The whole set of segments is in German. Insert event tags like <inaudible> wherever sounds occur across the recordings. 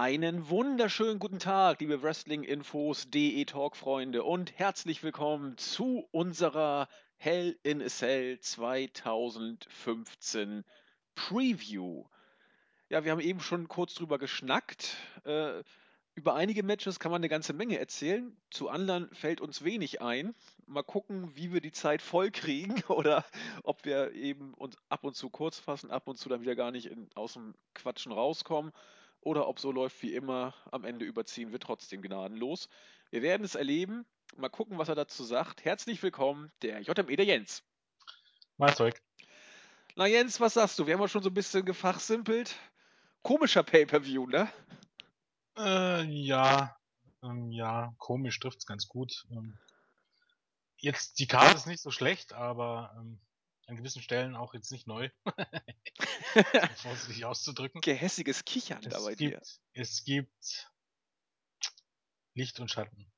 Einen wunderschönen guten Tag, liebe Wrestling-Infos, DE-Talk-Freunde und herzlich willkommen zu unserer Hell in a Cell 2015 Preview. Ja, wir haben eben schon kurz drüber geschnackt. Äh, über einige Matches kann man eine ganze Menge erzählen, zu anderen fällt uns wenig ein. Mal gucken, wie wir die Zeit voll kriegen <laughs> oder ob wir eben uns ab und zu kurz fassen, ab und zu dann wieder gar nicht in, aus dem Quatschen rauskommen oder ob so läuft wie immer, am Ende überziehen wir trotzdem gnadenlos. Wir werden es erleben. Mal gucken, was er dazu sagt. Herzlich willkommen, der JME, der Jens. Mal Zeug. Na Jens, was sagst du? Wir haben ja schon so ein bisschen gefachsimpelt. Komischer Pay-Per-View, ne? Äh, ja, ähm, ja, komisch trifft's ganz gut. Ähm, jetzt, die Karte ist nicht so schlecht, aber ähm, an gewissen Stellen auch jetzt nicht neu. <laughs> vorsichtig auszudrücken. Gehässiges Kichern es da bei gibt, dir. Es gibt Licht und Schatten.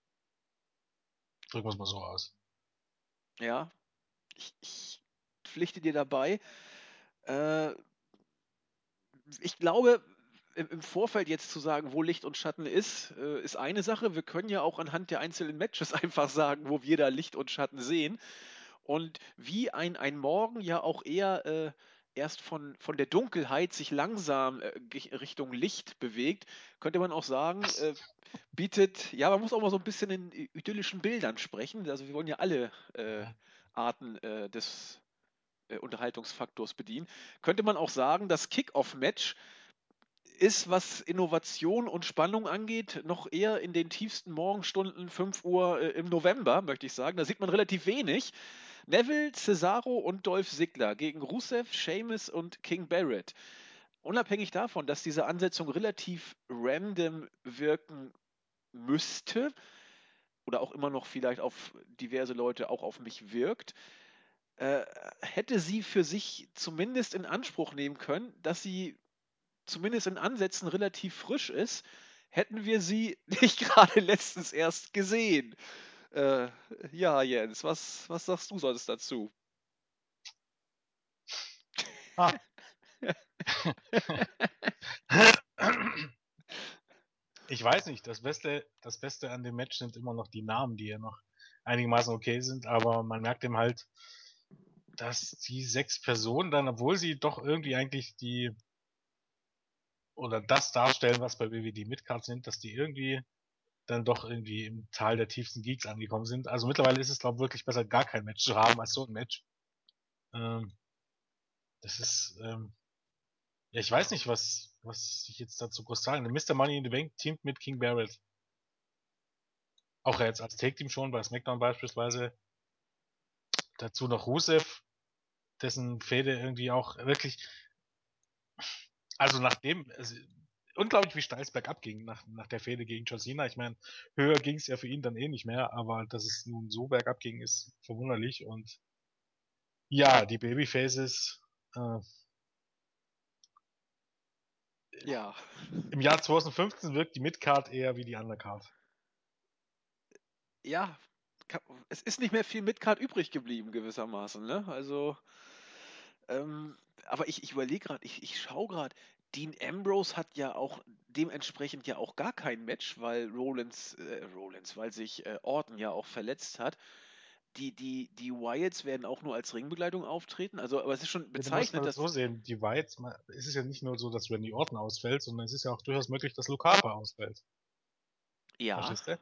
Drücken wir es mal so aus. Ja, ich, ich pflichte dir dabei. Äh, ich glaube, im im Vorfeld jetzt zu sagen, wo Licht und Schatten ist, äh, ist eine Sache. Wir können ja auch anhand der einzelnen Matches <laughs> einfach sagen, wo wir da Licht und Schatten sehen. Und wie ein, ein Morgen ja auch eher äh, erst von, von der Dunkelheit sich langsam äh, Richtung Licht bewegt, könnte man auch sagen, äh, bietet, ja, man muss auch mal so ein bisschen in idyllischen Bildern sprechen. Also wir wollen ja alle äh, Arten äh, des äh, Unterhaltungsfaktors bedienen. Könnte man auch sagen, das Kick-Off-Match ist, was Innovation und Spannung angeht, noch eher in den tiefsten Morgenstunden, 5 Uhr äh, im November, möchte ich sagen. Da sieht man relativ wenig. Neville, Cesaro und Dolph Ziggler gegen Rusev, Sheamus und King Barrett. Unabhängig davon, dass diese Ansetzung relativ random wirken müsste oder auch immer noch vielleicht auf diverse Leute auch auf mich wirkt, äh, hätte sie für sich zumindest in Anspruch nehmen können, dass sie zumindest in Ansätzen relativ frisch ist, hätten wir sie <laughs> nicht gerade letztens erst gesehen. Äh, ja, Jens, was, was sagst du sonst dazu? Ah. ich weiß nicht, das Beste, das Beste an dem Match sind immer noch die Namen, die ja noch einigermaßen okay sind, aber man merkt eben halt, dass die sechs Personen dann, obwohl sie doch irgendwie eigentlich die oder das darstellen, was bei WWE Midcard sind, dass die irgendwie dann doch irgendwie im Tal der tiefsten Geeks angekommen sind. Also mittlerweile ist es, glaube ich, wirklich besser, gar kein Match zu haben als so ein Match. Ähm, das ist, ähm, ja, ich weiß nicht, was, was ich jetzt dazu groß sagen. Mr. Money in the Bank teamt mit King Barrett. Auch jetzt als Take-Team schon, bei SmackDown beispielsweise. Dazu noch Rusev, dessen Fehde irgendwie auch wirklich, also nachdem, also, unglaublich wie steil es bergab ging nach, nach der Fehde gegen John Cena. Ich meine, höher ging es ja für ihn dann eh nicht mehr, aber dass es nun so bergab ging, ist verwunderlich und ja, die Babyfaces, äh, Ja, im Jahr 2015 wirkt die Midcard eher wie die Undercard. ja, es ist nicht mehr viel Midcard übrig geblieben, gewissermaßen, ne? Also, ähm, aber ich, ich überlege gerade, ich, ich schaue gerade, Dean Ambrose hat ja auch dementsprechend ja auch gar kein Match, weil Rollins, äh, Rollins, weil sich äh, Orton ja auch verletzt hat. Die, die, die Wyatts werden auch nur als Ringbegleitung auftreten. Also, aber es ist schon Ja, mal das dass. so sehen, die ma- es ist ja nicht nur so, dass Randy Orton ausfällt, sondern es ist ja auch durchaus möglich, dass Luke Harper ausfällt. Ja, Verstehst du?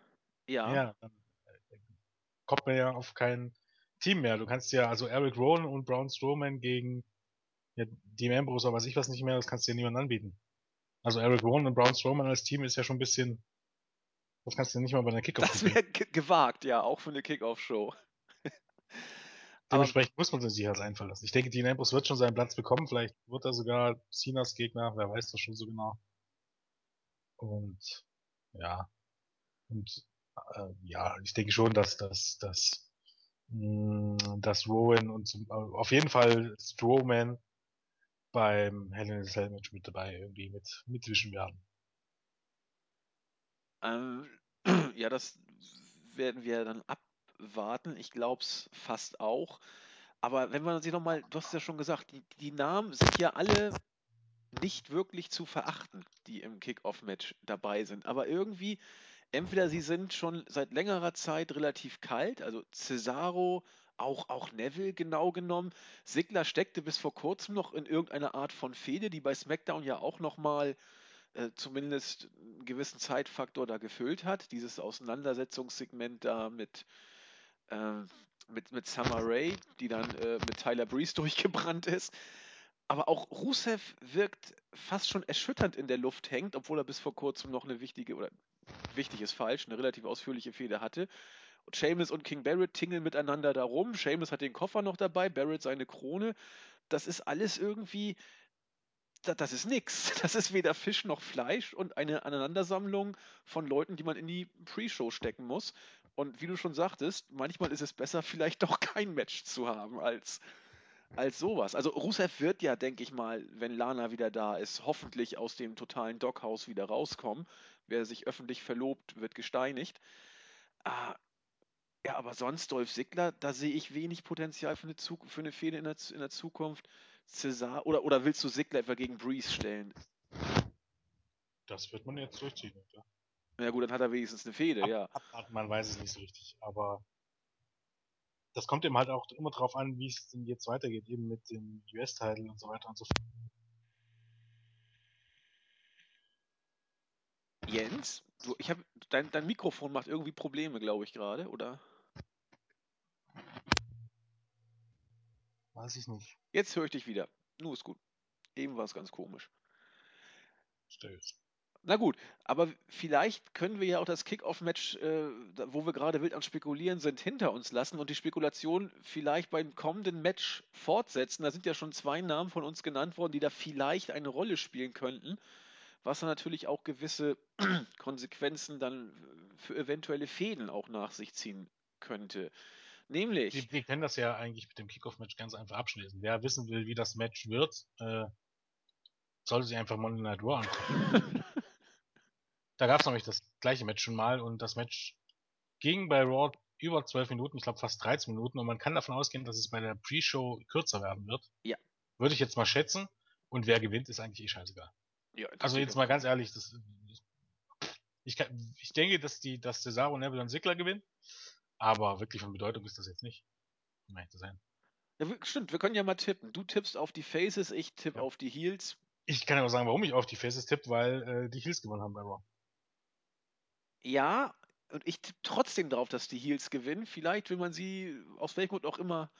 ja. Ja, dann äh, kommt man ja auf kein Team mehr. Du kannst ja, also Eric Rowan und Braun Strowman gegen ja, Dean Ambrose oder weiß ich was nicht mehr, das kannst du ja niemandem anbieten. Also Eric Rowan und Braun Strowman als Team ist ja schon ein bisschen, das kannst du ja nicht mal bei einer Kickoff Das wäre ge gewagt, ja, auch für eine Kickoff-Show. <laughs> <laughs> Aber Dementsprechend muss man sich halt einfallen lassen. Ich denke, Dean Ambrose wird schon seinen Platz bekommen. Vielleicht wird er sogar Cenas Gegner, wer weiß das schon so genau. Und ja, und äh, ja, ich denke schon, dass dass dass mh, dass Rowan und zum, äh, auf jeden Fall Strowman beim Hell in a Cell Match mit dabei irgendwie mit mitwischen werden. ähm, <clears throat> ja, das werden wir dann abwarten. Ich glaube es fast auch. Aber wenn man sich nochmal, du hast es ja schon gesagt, die, die Namen sind ja alle nicht wirklich zu verachten. die im Kick-Off-Match dabei sind. Aber irgendwie, entweder sie sind schon seit längerer Zeit relativ kalt, also Cesaro, auch, auch Neville genau genommen. Sigler steckte bis vor kurzem noch in irgendeiner Art von Fehde, die bei SmackDown ja auch nochmal äh, zumindest einen gewissen Zeitfaktor da gefüllt hat. Dieses Auseinandersetzungssegment da mit, äh, mit, mit Summer Rae, die dann äh, mit Tyler Breeze <laughs> durchgebrannt ist. Aber auch Rusev wirkt fast schon erschütternd in der Luft hängt, obwohl er bis vor kurzem noch eine wichtige, oder wichtig ist falsch, eine relativ ausführliche Fehde hatte. Seamus und King Barrett tingeln miteinander da rum. Seamus hat den Koffer noch dabei, Barrett seine Krone. Das ist alles irgendwie, da, das ist nix. <laughs> Das ist weder Fisch noch Fleisch und eine Aneinandersammlung von Leuten, die man in die Pre-Show stecken muss. Und wie du schon sagtest, manchmal ist es besser, <laughs> vielleicht doch kein Match zu haben, als, als sowas. Also Rusev wird ja, denke ich mal, wenn Lana wieder da ist, hoffentlich aus dem totalen Doghouse wieder rauskommen. Wer sich öffentlich verlobt, wird gesteinigt. Ah, ja, aber sonst Dolph Ziggler, da sehe ich wenig Potenzial für eine, Zug für eine Fehde in der, in der Zukunft. Cesar oder, oder willst du Ziggler etwa gegen Breeze stellen? Das wird man jetzt durchziehen, ja. Ja gut, dann hat er wenigstens eine Fehde, Ab, ja. Abwarten, man weiß es nicht so richtig, aber das kommt eben halt auch immer drauf an, wie es denn jetzt weitergeht, eben mit dem US-Titel und so weiter und so fort. Jens, du, ich hab, dein, dein Mikrofon macht irgendwie Probleme, glaube ich gerade, oder? Weiß ich nicht. Jetzt höre ich dich wieder. Nur ist gut. Eben war es ganz komisch. Stöß. Na gut, aber vielleicht können wir ja auch das Kick-Off-Match, äh, wo wir gerade wild am Spekulieren sind, hinter uns lassen und die Spekulation vielleicht beim kommenden Match fortsetzen. Da sind ja schon zwei Namen von uns genannt worden, die da vielleicht eine Rolle spielen könnten, was dann natürlich auch gewisse <clears throat> Konsequenzen dann für eventuelle Fäden auch nach sich ziehen könnte. Nämlich, Wir, wir können das ja eigentlich mit dem Kickoff-Match ganz einfach abschließen. Wer wissen will, wie das Match wird, äh, sollte sich einfach Monday Night Raw angucken. <laughs> Da gab es nämlich das gleiche Match schon mal und das Match ging bei Raw über 12 Minuten, ich glaube fast 13 Minuten und man kann davon ausgehen, dass es bei der Pre-Show kürzer werden wird. Ja. Würde ich jetzt mal schätzen. Und wer gewinnt, ist eigentlich eh scheißegal. ja, Also jetzt mal ganz ehrlich, das, ich, kann, ich denke, dass die, dass Cesaro, Neville und Sigler gewinnen, aber wirklich von Bedeutung ist das jetzt nicht. Um ehrlich zu sein. Ja, stimmt, wir können ja mal tippen. Du tippst auf die Faces, ich tippe Ja. auf die Heels. Ich kann ja auch sagen, warum ich auf die Faces tippe, weil äh, die Heels gewonnen haben bei Raw. Ja, und ich tippe trotzdem darauf, dass die Heels gewinnen. Vielleicht will man sie aus welchem Grund auch immer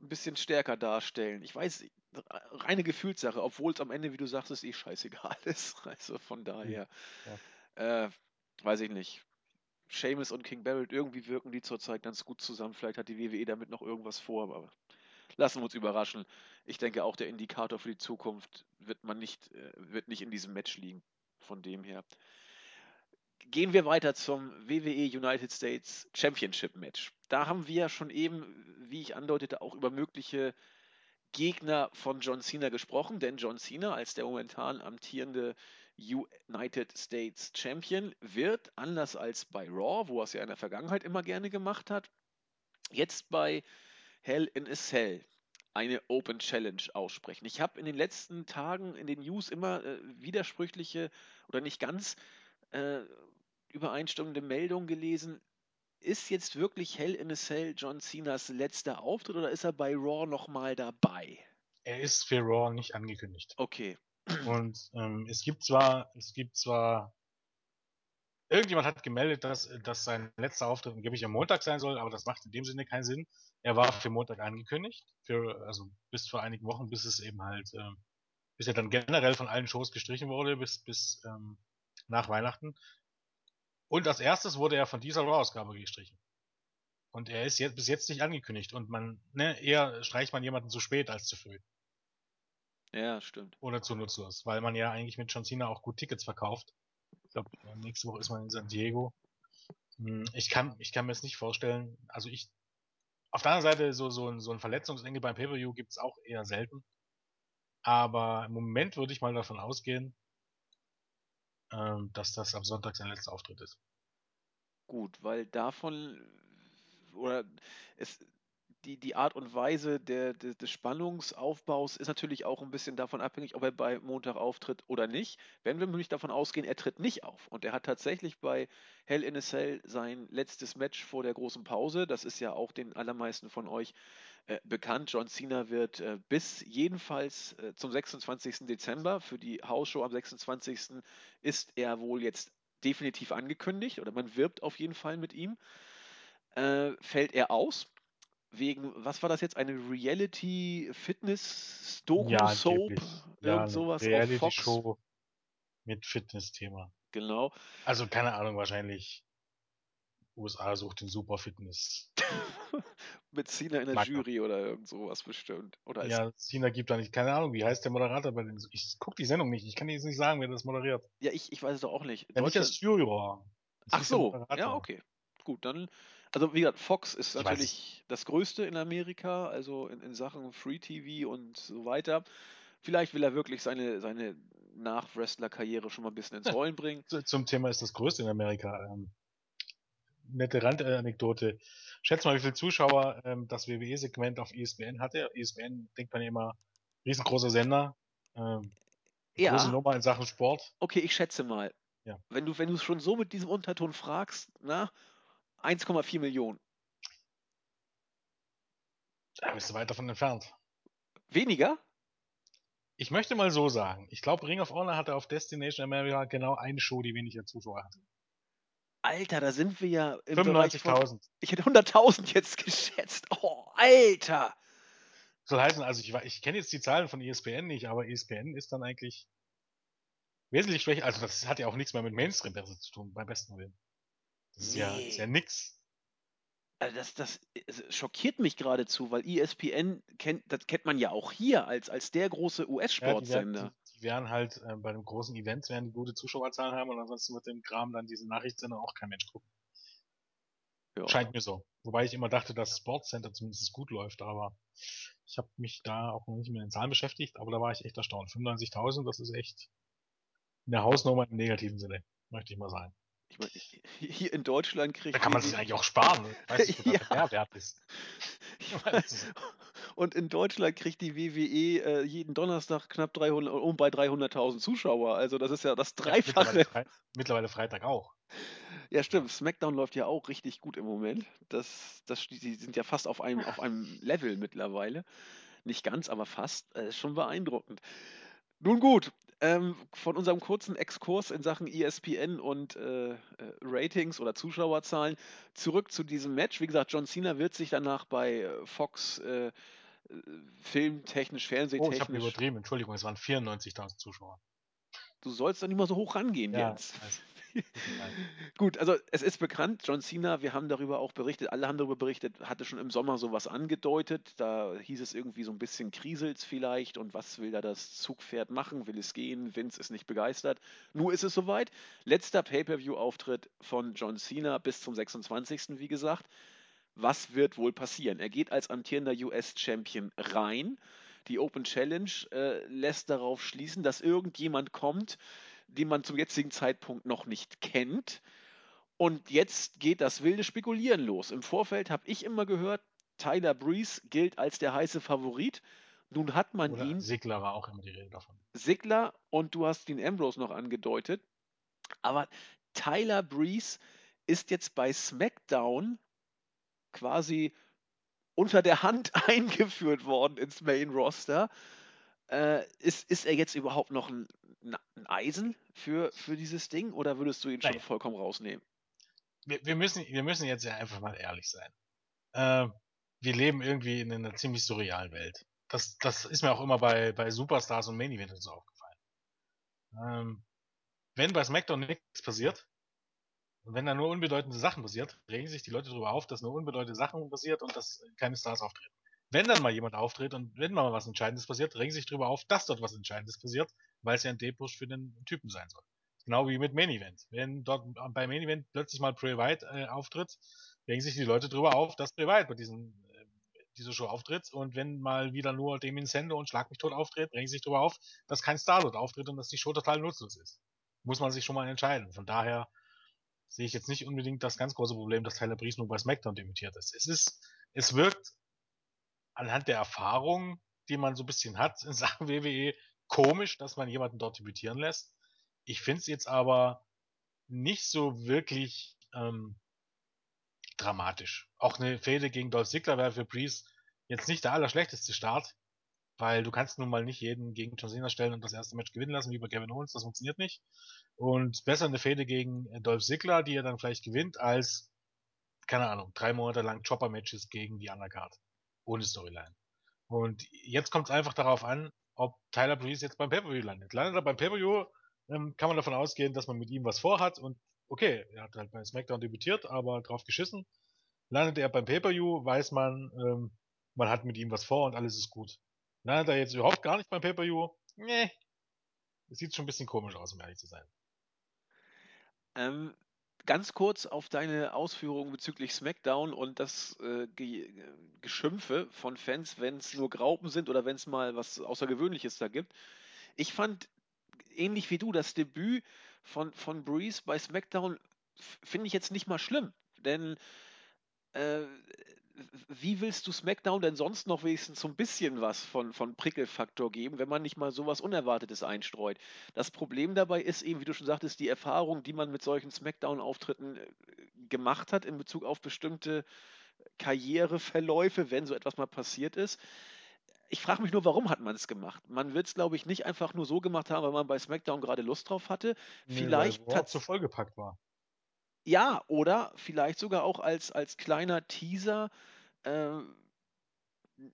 ein bisschen stärker darstellen. Ich weiß, reine Gefühlssache, obwohl es am Ende, wie du sagst, es eh scheißegal <laughs> ist. Also von daher, äh, weiß ich nicht. Seamus und King Barrett, irgendwie wirken die zurzeit ganz gut zusammen. Vielleicht hat die WWE damit noch irgendwas vor, aber lassen wir uns überraschen. Ich denke auch, der Indikator für die Zukunft wird man nicht, äh, wird nicht in diesem Match liegen. Von dem her. Gehen wir weiter zum WWE United States Championship Match. Da haben wir ja schon eben, wie ich andeutete, auch über mögliche Gegner von John Cena gesprochen, denn John Cena als der momentan amtierende United States Champion wird, anders als bei Raw, wo er es ja in der Vergangenheit immer gerne gemacht hat, jetzt bei Hell in a Cell eine Open Challenge aussprechen. Ich habe in den letzten Tagen in den News immer äh, widersprüchliche oder nicht ganz äh, übereinstimmende Meldungen gelesen. Ist jetzt wirklich Hell in a Cell John Cenas letzter Auftritt oder ist er bei Raw nochmal dabei? Er ist für Raw nicht angekündigt. Okay. Und ähm, es gibt zwar, es gibt zwar, irgendjemand hat gemeldet, dass, dass sein letzter Auftritt angeblich am Montag sein soll, aber das macht in dem Sinne keinen Sinn. Er war für Montag angekündigt, für, also bis vor einigen Wochen, bis es eben halt, ähm, bis er dann generell von allen Shows gestrichen wurde, bis, bis ähm, nach Weihnachten. Und als erstes wurde er von dieser Raw-Ausgabe gestrichen. Und er ist jetzt bis jetzt nicht angekündigt. Und man, ne, eher streicht man jemanden zu spät als zu früh. Ja, stimmt. Oder zu nutzlos, weil man ja eigentlich mit John Cena auch gut Tickets verkauft. Ich glaube, nächste Woche ist man in San Diego. Hm, Ich kann, ich kann mir es nicht vorstellen. Also ich, auf der anderen Seite, so, so ein, so ein Verletzungsengel beim Pay-Per-View gibt es auch eher selten. Aber im Moment würde ich mal davon ausgehen, ähm, dass das am Sonntag sein letzter Auftritt ist. Gut, weil davon oder es die, die Art und Weise der, des, des Spannungsaufbaus ist natürlich auch ein bisschen davon abhängig, ob er bei Montag auftritt oder nicht. Wenn wir nämlich davon ausgehen, er tritt nicht auf. Und er hat tatsächlich bei Hell in a Cell sein letztes Match vor der großen Pause. Das ist ja auch den allermeisten von euch äh, bekannt. John Cena wird äh, bis jedenfalls äh, zum 26. Dezember für die Hausshow am 26. ist er wohl jetzt definitiv angekündigt oder man wirbt auf jeden Fall mit ihm. Äh, fällt er aus wegen, was war das jetzt, eine Reality-Fitness-Doku-Soap? angeblich. Irgend eine sowas auf Fox. Reality-Show mit Fitness-Thema. Genau. Also keine Ahnung, wahrscheinlich USA sucht den Super Fitness. <laughs> mit Cena in der Mag. Jury oder irgend sowas bestimmt. Oder Ja, Cena gibt da nicht, keine Ahnung, wie heißt der Moderator bei den, ich guck die Sendung nicht, ich kann dir jetzt nicht sagen, wer das moderiert. ja, ich, ich weiß es doch auch nicht. Ja, nicht Deutschland- das Juror. Das Ach ist der so, ja, okay. Gut, dann, also wie gesagt, Fox ist Ich weiß natürlich das Größte in Amerika, also in, in Sachen Free TV und so weiter. Vielleicht will er wirklich seine, seine Nach-Wrestler-Karriere schon mal ein bisschen ins. Rollen bringen. Zu- Zum Thema ist das größte in Amerika. Ähm, nette Randanekdote. Schätz mal, wie viele Zuschauer ähm, das WWE-Segment auf ESPN hatte. ESPN denkt man ja immer, riesengroßer Sender, ähm, Ja. große Nummer in Sachen Sport. Okay, ich schätze mal. Ja. Wenn du, wenn du es schon so mit diesem Unterton fragst, na, 1,4 Millionen. Da bist du weit davon entfernt. Weniger? Ich möchte mal so sagen, ich glaube, Ring of Honor hatte auf Destination America genau eine Show, die weniger Zuschauer hatte. Alter, da sind wir ja im Bereich von. 95.000. Ich hätte 100.000 jetzt <laughs> geschätzt. Oh, Alter! Soll heißen, also ich, ich kenne jetzt die Zahlen von ESPN nicht, aber ESPN ist dann eigentlich wesentlich schwächer. Also das hat ja auch nichts mehr mit Mainstream besser zu tun, beim besten Willen. Das ist ja, ist ja Nee. nix. Also das, das schockiert mich geradezu, weil ESPN kennt, das kennt man ja auch hier als, als der große Ja, die, werden, US-Sportsender. die, werden halt äh, bei den großen Events werden die gute Zuschauerzahlen haben und ansonsten wird den Kram dann diese Nachrichtensender auch kein Mensch gucken. Ja. Scheint mir so. Wobei ich immer dachte, dass Sportscenter zumindest gut läuft, aber ich habe mich da auch noch nicht mit den Zahlen beschäftigt, aber da war ich echt erstaunt. 95.000, das ist echt eine Hausnummer im negativen Sinne, möchte ich mal sagen. Ich mein, hier in Deutschland kriegt Da kann man sich eigentlich auch sparen. Weißt du, <laughs> Ja. der Mehrwert ist. <laughs> Und in Deutschland kriegt die WWE äh, jeden Donnerstag knapp 300, um bei 300.000 Zuschauer. Also das ist ja das Ja, Dreifache. mittlerweile, Frei, mittlerweile Freitag auch. Ja, stimmt. SmackDown läuft ja auch richtig gut im Moment. Das, das, die sind ja fast auf einem, auf einem Level mittlerweile. Nicht ganz, aber fast. Äh, ist schon beeindruckend. Nun gut, ähm, von unserem kurzen Exkurs in Sachen ESPN und äh, äh, Ratings oder Zuschauerzahlen zurück zu diesem Match. Wie gesagt, John Cena wird sich danach bei äh, Fox äh, äh, filmtechnisch, Oh, ich habe fernsehtechnisch. übertrieben. Entschuldigung, es waren 94.000 Zuschauer. du sollst doch nicht mal so hoch rangehen Ja, jetzt. weiß. <laughs> Gut, also es ist bekannt, John Cena, wir haben darüber auch berichtet, alle haben darüber berichtet, hatte schon im Sommer sowas angedeutet. Da hieß es irgendwie so ein bisschen kriselt's vielleicht und was will da das Zugpferd machen? Will es gehen? Vince ist nicht begeistert. Nur ist es soweit. Letzter Pay-Per-View-Auftritt von John Cena bis zum 26. wie gesagt. Was wird wohl passieren? Er geht als amtierender US-Champion rein. Die Open Challenge äh, lässt darauf schließen, dass irgendjemand kommt, den man zum jetzigen Zeitpunkt noch nicht kennt. Und jetzt geht das wilde Spekulieren los. Im Vorfeld habe ich immer gehört, Tyler Breeze gilt als der heiße Favorit. Nun hat man Oder ihn, Sigler war auch immer die Rede davon. Sigler und du hast den Ambrose noch angedeutet. Aber Tyler Breeze ist jetzt bei SmackDown quasi unter der Hand <laughs> eingeführt worden ins Main Roster. Äh, ist, ist er jetzt überhaupt noch ein, ein Eisen für, für dieses Ding oder würdest du ihn schon Nein. vollkommen rausnehmen? Wir, wir, müssen, wir müssen jetzt ja einfach mal ehrlich sein. Äh, wir leben irgendwie in einer ziemlich surrealen Welt. Das, das ist mir auch immer bei, bei Superstars und Main Events so aufgefallen. Ähm, wenn bei SmackDown nichts passiert, und wenn da nur unbedeutende Sachen passiert, regen sich die Leute darüber auf, dass nur unbedeutende Sachen passiert und dass keine Stars auftreten. Wenn dann mal jemand auftritt und wenn mal was Entscheidendes passiert, regen sich darüber auf, dass dort was Entscheidendes passiert, weil es ja ein D-Push für den Typen sein soll. Genau wie mit Main Event. Wenn dort beim Main Event plötzlich mal Bray Wyatt äh, auftritt, regen sich die Leute darüber auf, dass Bray Wyatt bei diesem, äh, dieser Show auftritt. Und wenn mal wieder nur Damien Sando und Schlag mich tot auftritt, regen sich darüber auf, dass kein Star dort auftritt und dass die Show total nutzlos ist. Muss man sich schon mal entscheiden. Von daher sehe ich jetzt nicht unbedingt das ganz große Problem, dass Tyler Breeze nur bei SmackDown debütiert ist. Es ist, es wirkt anhand der Erfahrung, die man so ein bisschen hat in Sachen <laughs> WWE, komisch, dass man jemanden dort debütieren lässt. Ich finde es jetzt aber nicht so wirklich ähm, dramatisch. Auch eine Fehde gegen Dolph Ziggler wäre für Breeze jetzt nicht der allerschlechteste Start, weil du kannst nun mal nicht jeden gegen John Cena stellen und das erste Match gewinnen lassen, wie bei Kevin Owens, das funktioniert nicht. Und besser eine Fehde gegen Dolph Ziggler, die er dann vielleicht gewinnt, als, keine Ahnung, drei Monate lang Chopper-Matches gegen die Undercard. Ohne Storyline. Und jetzt kommt es einfach darauf an, ob Tyler Breeze jetzt beim Pay-Per-View landet. Landet er beim Pay-Per-View, ähm, kann man davon ausgehen, dass man mit ihm was vorhat und okay, er hat halt bei SmackDown debütiert, aber drauf geschissen. Landet er beim Pay-Per-View, weiß man, ähm, man hat mit ihm was vor und alles ist gut. Landet er jetzt überhaupt gar nicht beim Pay-Per-View? Nee. Das sieht schon ein bisschen komisch aus, um ehrlich zu sein. Ähm, ganz kurz auf deine Ausführungen bezüglich SmackDown und das äh, Ge Geschimpfe von Fans, wenn es nur Graupen sind oder wenn es mal was Außergewöhnliches da gibt. Ich fand, ähnlich wie du, das Debüt von, von Breeze bei SmackDown finde ich jetzt nicht mal schlimm. Denn äh, wie willst du SmackDown denn sonst noch wenigstens so ein bisschen was von, von Prickelfaktor geben, wenn man nicht mal sowas Unerwartetes einstreut? Das Problem dabei ist eben, wie du schon sagtest, die Erfahrung, die man mit solchen SmackDown-Auftritten äh, gemacht hat in Bezug auf bestimmte Karriereverläufe, wenn so etwas mal passiert ist. Ich frage mich nur, warum hat man es gemacht? Man wird es, glaube ich, nicht einfach nur so gemacht haben, weil man bei SmackDown gerade Lust drauf hatte. Nee, vielleicht weil Raw zu vollgepackt war. Ja, oder vielleicht sogar auch als, als kleiner Teaser, äh,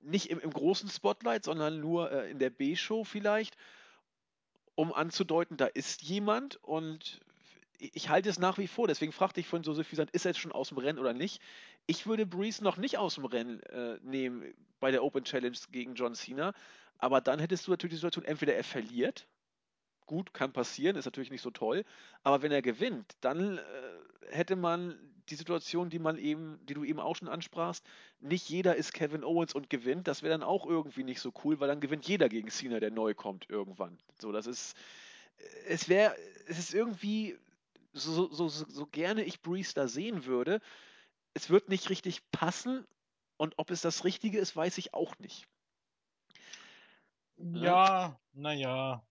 nicht im, im großen Spotlight, sondern nur äh, in der B-Show vielleicht, um anzudeuten, da ist jemand und ich ich halte es nach wie vor, deswegen fragte ich vorhin so suffisant, ist er jetzt schon aus dem Rennen oder nicht? Ich würde Breeze noch nicht aus dem Rennen äh, nehmen bei der Open Challenge gegen John Cena, aber dann hättest du natürlich die Situation, entweder er verliert, gut, kann passieren, ist natürlich nicht so toll, aber wenn er gewinnt, dann äh, hätte man die Situation, die man eben, die du eben auch schon ansprachst, nicht jeder ist Kevin Owens und gewinnt, das wäre dann auch irgendwie nicht so cool, weil dann gewinnt jeder gegen Cena, der neu kommt irgendwann. So, das ist, es wäre, es ist irgendwie, so, so, so, so gerne ich Breeze da sehen würde, es wird nicht richtig passen und ob es das Richtige ist, weiß ich auch nicht. Ja, naja.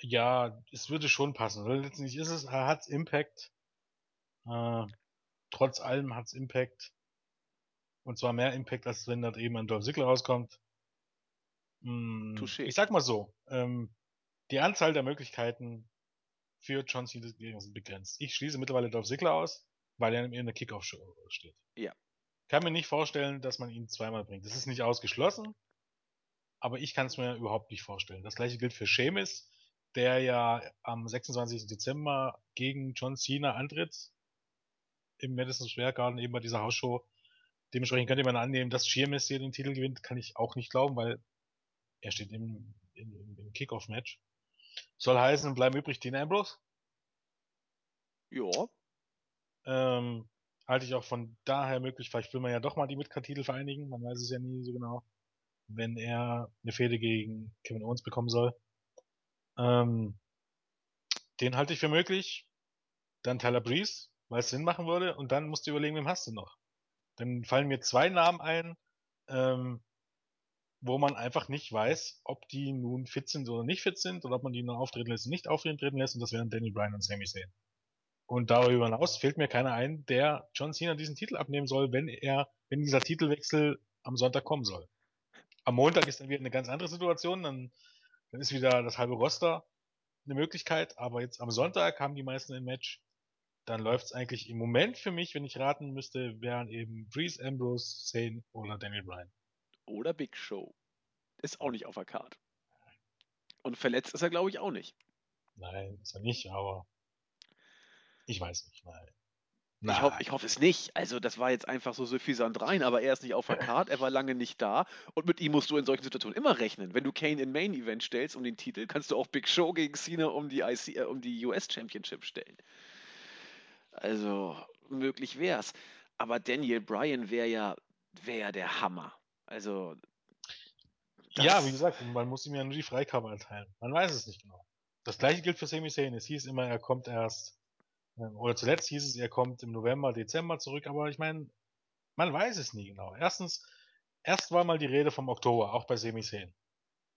Ja, es würde schon passen. Weil letztendlich ist es, er hat Impact. Äh, trotz allem hat's Impact. Und zwar mehr Impact, als wenn dort eben ein Dolph Ziggler rauskommt. Hm, Touché. ich sag mal so, ähm, die Anzahl der Möglichkeiten für John Cena sind begrenzt. Ich schließe mittlerweile Dolph Ziggler aus, weil er in der Kickoff-Show steht. Ja. Kann mir nicht vorstellen, dass man ihn zweimal bringt. Das ist nicht ausgeschlossen, aber ich kann es mir überhaupt nicht vorstellen. Das gleiche gilt für Sheamus, der ja am 26. Dezember gegen John Cena antritt im Madison Square Garden eben bei dieser Hausshow. Dementsprechend könnte man annehmen, dass Sheamus hier den Titel gewinnt, kann ich auch nicht glauben, weil er steht im, im, im Kickoff-Match. Soll heißen, bleiben übrig Dean Ambrose. Ja. Ähm, halte ich auch von daher möglich. Vielleicht will man ja doch mal die Midcard-Titel vereinigen. Man weiß es ja nie so genau. Wenn er eine Fehde gegen Kevin Owens bekommen soll. Ähm, den halte ich für möglich. Dann Tyler Breeze, weil es Sinn machen würde. Und dann musst du überlegen, wem hast du noch? Dann fallen mir zwei Namen ein, ähm, wo man einfach nicht weiß, ob die nun fit sind oder nicht fit sind oder ob man die nur auftreten lässt und nicht auftreten lässt und das wären Danny Bryan und Sami Zayn. Und darüber hinaus fällt mir keiner ein, der John Cena diesen Titel abnehmen soll, wenn er, wenn dieser Titelwechsel am Sonntag kommen soll. Am Montag ist dann wieder eine ganz andere Situation, dann, dann ist wieder das halbe Roster eine Möglichkeit, aber jetzt am Sonntag haben die meisten ein Match. Dann läuft es eigentlich im Moment für mich, wenn ich raten müsste, wären eben Breeze, Ambrose, Zayn oder Daniel Bryan. Oder Big Show. Ist auch nicht auf der Karte. Und verletzt ist er, glaube ich, auch nicht. Nein, ist er nicht, aber ich weiß nicht. Nein. Ich hoffe, ich hoffe es nicht. Also, das war jetzt einfach so suffisant rein, aber er ist nicht auf der <laughs> Karte, er war lange nicht da. Und mit ihm musst du in solchen Situationen immer rechnen. Wenn du Kane in Main Event stellst um den Titel, kannst du auch Big Show gegen Cena um die, IC, äh, um die US Championship stellen. Also, möglich wär's. Aber Daniel Bryan wäre ja, wär ja der Hammer. Also. ja, wie gesagt, man muss ihm ja nur die Freikammer erteilen. Man weiß es nicht genau. Das gleiche gilt für Sami Zayn. Es hieß immer, er kommt erst oder zuletzt hieß es, er kommt im November, Dezember zurück, aber ich meine, man weiß es nie genau. Erstens, erst war mal die Rede vom Oktober, auch bei Sami Zayn.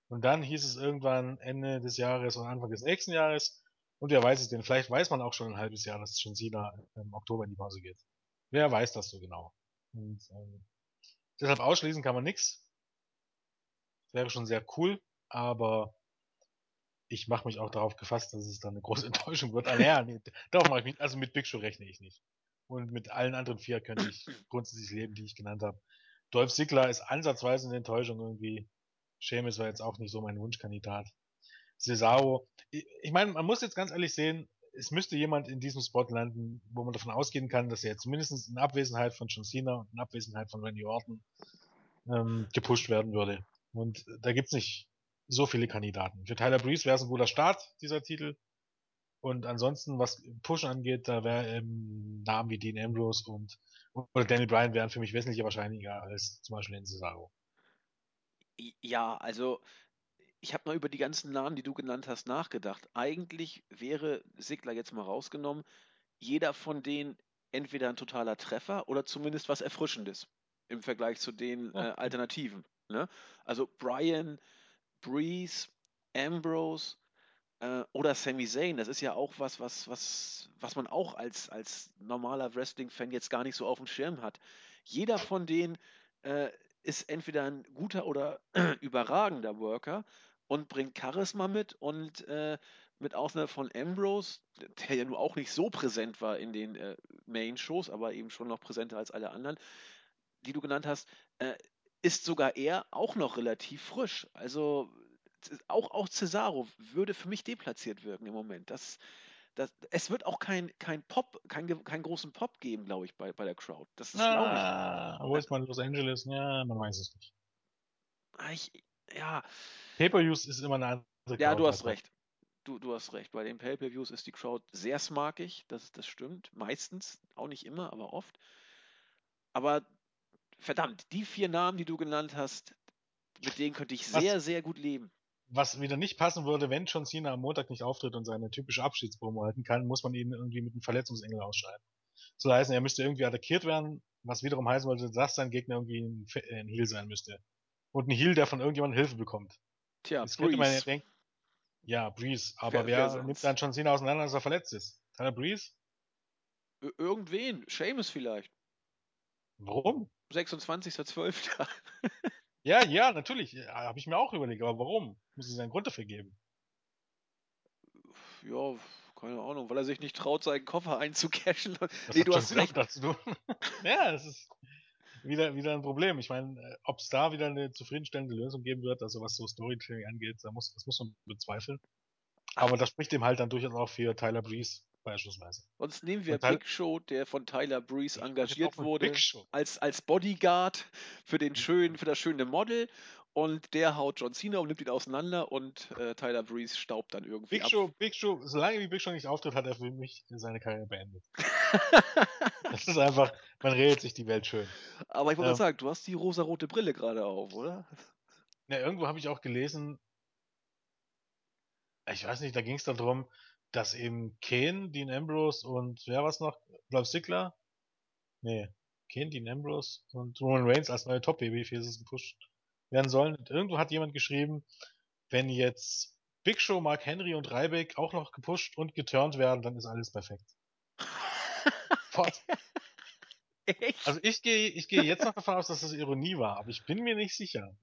Und dann hieß es irgendwann Ende des Jahres und Anfang des nächsten Jahres. Und wer weiß es denn? Vielleicht weiß man auch schon ein halbes Jahr, dass schon Cena im Oktober in die Pause geht. Wer weiß das so genau? Und ähm, deshalb ausschließen kann man nichts. Wäre schon sehr cool, aber ich mache mich auch darauf gefasst, dass es dann eine große <laughs> Enttäuschung wird. Ah, ja, nee, darauf mache ich mich, also mit Big Show rechne ich nicht. Und mit allen anderen vier könnte ich <clears throat> grundsätzlich leben, die ich genannt habe. Dolph Ziggler ist ansatzweise eine Enttäuschung irgendwie. Seamus war jetzt auch nicht so mein Wunschkandidat. Cesaro, ich, ich meine, man muss jetzt ganz ehrlich sehen, es müsste jemand in diesem Spot landen, wo man davon ausgehen kann, dass er jetzt mindestens in Abwesenheit von John Cena und in Abwesenheit von Randy Orton ähm, gepusht werden würde. Und da gibt's nicht so viele Kandidaten. Für Tyler Breeze wäre es ein guter Start, dieser Titel. Und ansonsten, was Pushen angeht, da wäre ähm, Namen wie Dean Ambrose und oder Daniel Bryan wären für mich wesentlich wahrscheinlicher als zum Beispiel den Cesaro. Ja, also ich habe mal über die ganzen Namen, die du genannt hast, nachgedacht. Eigentlich wäre Sigler jetzt mal rausgenommen, jeder von denen entweder ein totaler Treffer oder zumindest was Erfrischendes im Vergleich zu den äh, Alternativen. Ne? Also Brian, Breeze, Ambrose äh, oder Sami Zayn, das ist ja auch was, was, was, was man auch als, als normaler Wrestling-Fan jetzt gar nicht so auf dem Schirm hat. Jeder von denen äh, ist entweder ein guter oder <clears throat> überragender Worker und bringt Charisma mit und äh, mit Ausnahme von Ambrose, der ja nun auch nicht so präsent war in den äh, Main-Shows, aber eben schon noch präsenter als alle anderen, die du genannt hast, äh, ist sogar er auch noch relativ frisch. Also auch, auch Cesaro würde für mich deplatziert wirken im Moment. Das, das, es wird auch kein, kein Pop, kein, keinen großen Pop geben, glaube ich, bei, bei der Crowd. Das, das glaube ich. Ah, wo ist man Los Angeles? Ja, man weiß es nicht. Ah, ich. Ja, Pay-Per-Views ist immer eine andere ja, Crowd du als hast recht. Du, du hast recht. Bei den Pay-Per-Views ist die Crowd sehr smarkig. Das, das stimmt. Meistens. Auch nicht immer, aber oft. Aber verdammt, die vier Namen, die du genannt hast, mit denen könnte ich Was- sehr, sehr gut leben. Was wieder nicht passen würde, wenn John Cena am Montag nicht auftritt und seine typische Abschiedspromo halten kann, muss man ihn irgendwie mit einem Verletzungsengel ausschreiben. So heißen, er müsste irgendwie attackiert werden, was wiederum heißen würde, dass sein Gegner irgendwie ein, äh, ein Heal sein müsste. Und ein Heal, der von irgendjemandem Hilfe bekommt. Tja, Jetzt könnte man ja Breeze. denken, ja, Breeze, aber Wer- wer nimmt dann John Cena auseinander, dass er verletzt ist? Tyler Breeze? Ir- Irgendwen. Seamus vielleicht. Warum? 26.12. <laughs> Ja, ja, natürlich, habe ich mir auch überlegt, aber warum? Muss es einen Grund dafür geben? ja, keine Ahnung, weil er sich nicht traut, seinen Koffer einzucashen. Das nee, du hast recht. <laughs> ja, es ist wieder, wieder ein Problem. Ich meine, ob es da wieder eine zufriedenstellende Lösung geben wird, also was so Storytelling angeht, da muss, das muss man bezweifeln. Aber das spricht eben halt dann durchaus auch für Tyler Breeze beispielsweise. Sonst nehmen wir Big Show, der von Tyler Breeze engagiert wurde, als, als Bodyguard für, den schönen, für das schöne Model. Und der haut John Cena und nimmt ihn auseinander und äh, Tyler Breeze staubt dann irgendwie Big ab. Show, Big Show, solange wie Big Show nicht auftritt, hat er für mich seine Karriere beendet. <laughs> Das ist einfach, man redet sich die Welt schön. Aber ich wollte Ähm. sagen, du hast die rosarote Brille gerade auf, oder? Ja, irgendwo habe ich auch gelesen, ich weiß nicht, da ging es darum, dass eben Kane, Dean Ambrose und wer war's noch? Dolph Ziggler? Nee, Kane, Dean Ambrose und Roman Reigns als neue Top-Baby-Faces gepusht werden sollen. Und irgendwo hat jemand geschrieben, wenn jetzt Big Show, Mark Henry und Ryback auch noch gepusht und geturnt werden, dann ist alles perfekt. <laughs> Also ich gehe ich gehe jetzt noch davon aus, dass das Ironie war, aber ich bin mir nicht sicher.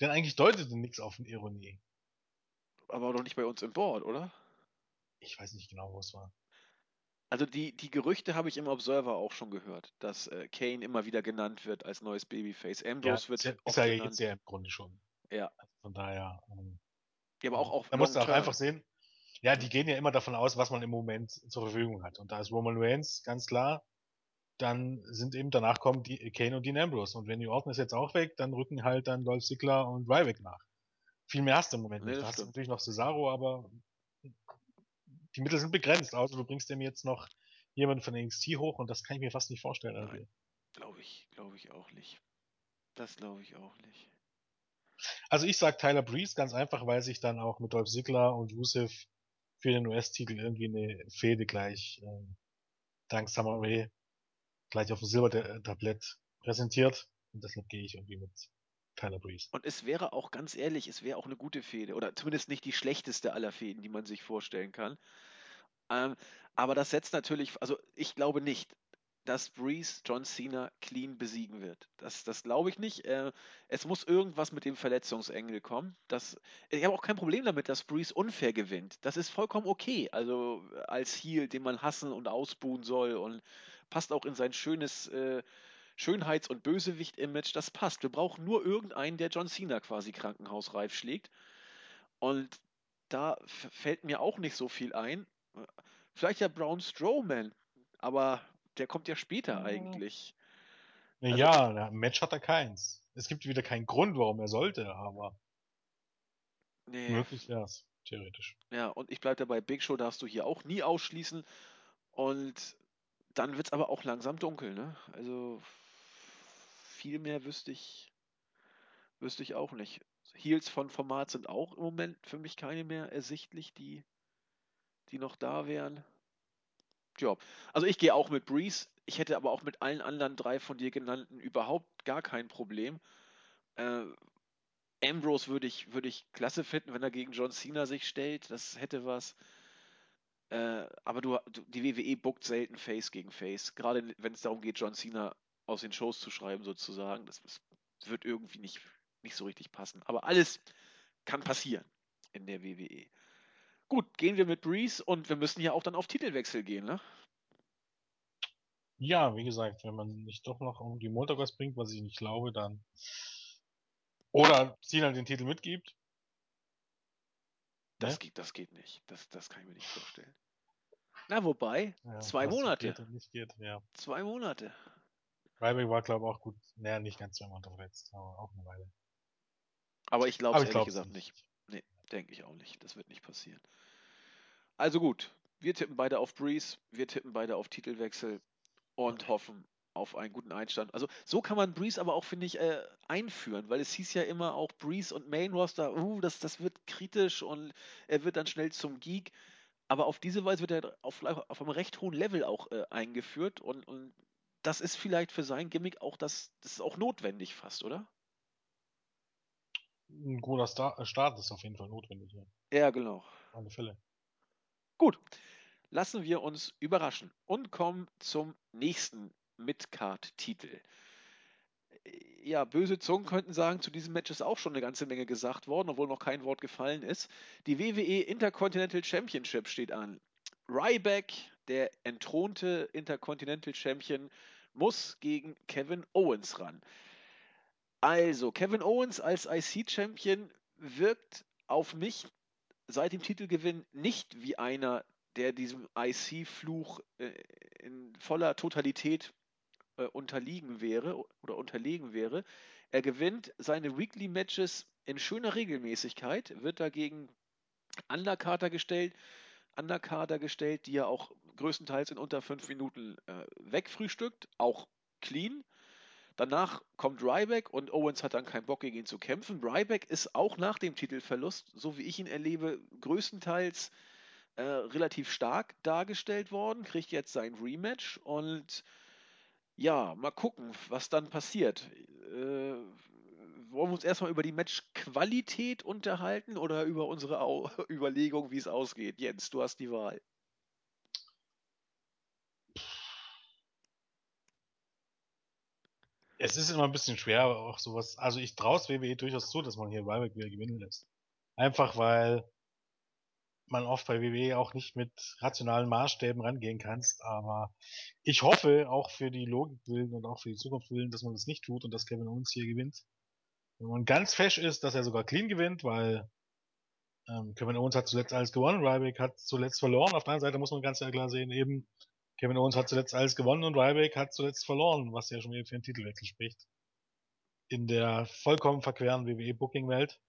Denn eigentlich deutete nichts auf eine Ironie. Aber doch nicht bei uns im Board, oder? Ich weiß nicht genau, wo es war. Also die, die Gerüchte habe ich im Observer auch schon gehört, dass äh, Kane immer wieder genannt wird als neues Babyface. Ja, Ambrose wird ist ja, ist oft ja genannt. jetzt ja im Grunde schon. Ja. Also von daher. Ähm, ja, aber auch auf da musst du auch einfach sehen, ja, die gehen ja immer davon aus, was man im Moment zur Verfügung hat. Und da ist Roman Reigns ganz klar. Dann sind eben danach kommen die Kane und Dean Ambrose. Und wenn die Orton ist jetzt auch weg, dann rücken halt dann Dolph Ziggler und Ryback nach. Viel mehr hast du im Moment Nee, nicht. Du hast stimmt. natürlich noch Cesaro, aber die Mittel sind begrenzt. Außer du bringst dem jetzt noch jemanden von NXT hoch und das kann ich mir fast nicht vorstellen. Nein. Glaube ich, glaube ich auch nicht. Das glaube ich auch nicht. Also ich sag Tyler Breeze ganz einfach, weil sich dann auch mit Dolph Ziggler und Rusev für den US-Titel irgendwie eine Fehde gleich ähm, dank Summer Rae gleich auf dem Silbertablett präsentiert. Und deshalb gehe ich irgendwie mit Tyler Breeze. Und es wäre auch ganz ehrlich, es wäre auch eine gute Fehde. Oder zumindest nicht die schlechteste aller Fäden, die man sich vorstellen kann. Ähm, aber das setzt natürlich, also ich glaube nicht, dass Breeze John Cena clean besiegen wird. Das, das glaube ich nicht. Äh, es muss irgendwas mit dem Verletzungsengel kommen. Das, ich habe auch kein Problem damit, dass Breeze unfair gewinnt. Das ist vollkommen okay. Also als Heel, den man hassen und ausbuhen soll und passt auch in sein schönes äh, Schönheits- und Bösewicht-Image. Das passt. Wir brauchen nur irgendeinen, der John Cena quasi krankenhausreif schlägt. Und da fällt mir auch nicht so viel ein. Vielleicht ja Braun Strowman, aber der kommt ja später eigentlich. Ja, Also- na, im Match hat er keins. Es gibt wieder keinen Grund, warum er sollte, aber Nee. möglich wäre es, theoretisch. Ja, und ich bleibe dabei, Big Show darfst du hier auch nie ausschließen. Und dann wird es aber auch langsam dunkel, ne? Also viel mehr wüsste ich, wüsste ich auch nicht. Heels von Format sind auch im Moment für mich keine mehr ersichtlich, die, die noch da wären. Tja, also ich gehe auch mit Breeze. Ich hätte aber auch mit allen anderen drei von dir genannten überhaupt gar kein Problem. Äh, Ambrose würde ich, würde ich klasse finden, wenn er gegen John Cena sich stellt. Das hätte was. Äh, aber du, die WWE bookt selten Face gegen Face. Gerade wenn es darum geht, John Cena aus den Shows zu schreiben, sozusagen. Das, das wird irgendwie nicht, nicht so richtig passen. Aber alles kann passieren in der WWE. Gut, gehen wir mit Breeze und wir müssen ja auch dann auf Titelwechsel gehen, ne? Ja, wie gesagt, wenn man nicht doch noch irgendwie Montag was bringt, was ich nicht glaube, dann. Oder Cena den Titel mitgibt. Das, Ne? geht, das geht nicht. Das, das kann ich mir nicht vorstellen. Na, wobei, Ja, zwei Monate. Geht geht, ja. Zwei Monate. Ryback war, glaube ich, auch gut. Naja, nicht ganz zwei Monate verletzt, aber auch eine Weile. Aber ich glaube es ich ehrlich glaube gesagt nicht. Nee, denke ich auch nicht. Das wird nicht passieren. Also gut, wir tippen beide auf Breeze, wir tippen beide auf Titelwechsel und hoffen auf einen guten Einstand. Also so kann man Breeze aber auch, finde ich, äh, einführen, weil es hieß ja immer auch Breeze und Main Roster, uh, das, das wird kritisch und er wird dann schnell zum Geek. Aber auf diese Weise wird er auf, auf einem recht hohen Level auch äh, eingeführt und, und das ist vielleicht für sein Gimmick auch das, das ist auch notwendig fast, oder? Ein guter Star Start ist auf jeden Fall notwendig, ja. Ja, genau. Alle Fälle. Gut, lassen wir uns überraschen und kommen zum nächsten Midcard-Titel. Ja, böse Zungen könnten sagen, zu diesem Match ist auch schon eine ganze Menge gesagt worden, obwohl noch kein Wort gefallen ist. Die WWE Intercontinental Championship steht an. Ryback, der entthronte Intercontinental Champion, muss gegen Kevin Owens ran. Also, Kevin Owens als IC-Champion wirkt auf mich seit dem Titelgewinn nicht wie einer, der diesem IC-Fluch äh, in voller Totalität äh, unterliegen wäre oder unterlegen wäre. Er gewinnt seine Weekly Matches in schöner Regelmäßigkeit, wird dagegen Undercarter gestellt, Undercarter gestellt, die er auch größtenteils in unter fünf Minuten äh, wegfrühstückt, auch clean. Danach kommt Ryback und Owens hat dann keinen Bock gegen ihn zu kämpfen. Ryback ist auch nach dem Titelverlust, so wie ich ihn erlebe, größtenteils äh, relativ stark dargestellt worden, kriegt jetzt sein Rematch und ja, mal gucken, was dann passiert. Äh, wollen wir uns erstmal über die Matchqualität unterhalten oder über unsere Au <laughs> Überlegung, wie es ausgeht? Jens, du hast die Wahl. Es ist immer ein bisschen schwer, auch sowas. Also ich traue es WWE durchaus zu, dass man hier Ryback wieder gewinnen lässt. Einfach weil man oft bei WWE auch nicht mit rationalen Maßstäben rangehen kannst. Aber ich hoffe auch für die Logik willen und auch für die Zukunft willen, dass man das nicht tut und dass Kevin Owens hier gewinnt. Man ganz fesch ist, dass er sogar clean gewinnt, weil ähm, Kevin Owens hat zuletzt alles gewonnen, Ryback hat zuletzt verloren. Auf der anderen Seite muss man ganz klar sehen, eben Kevin Owens hat zuletzt alles gewonnen und Ryback hat zuletzt verloren, was ja schon wieder für einen Titelwechsel spricht. In der vollkommen verqueren WWE-Booking-Welt.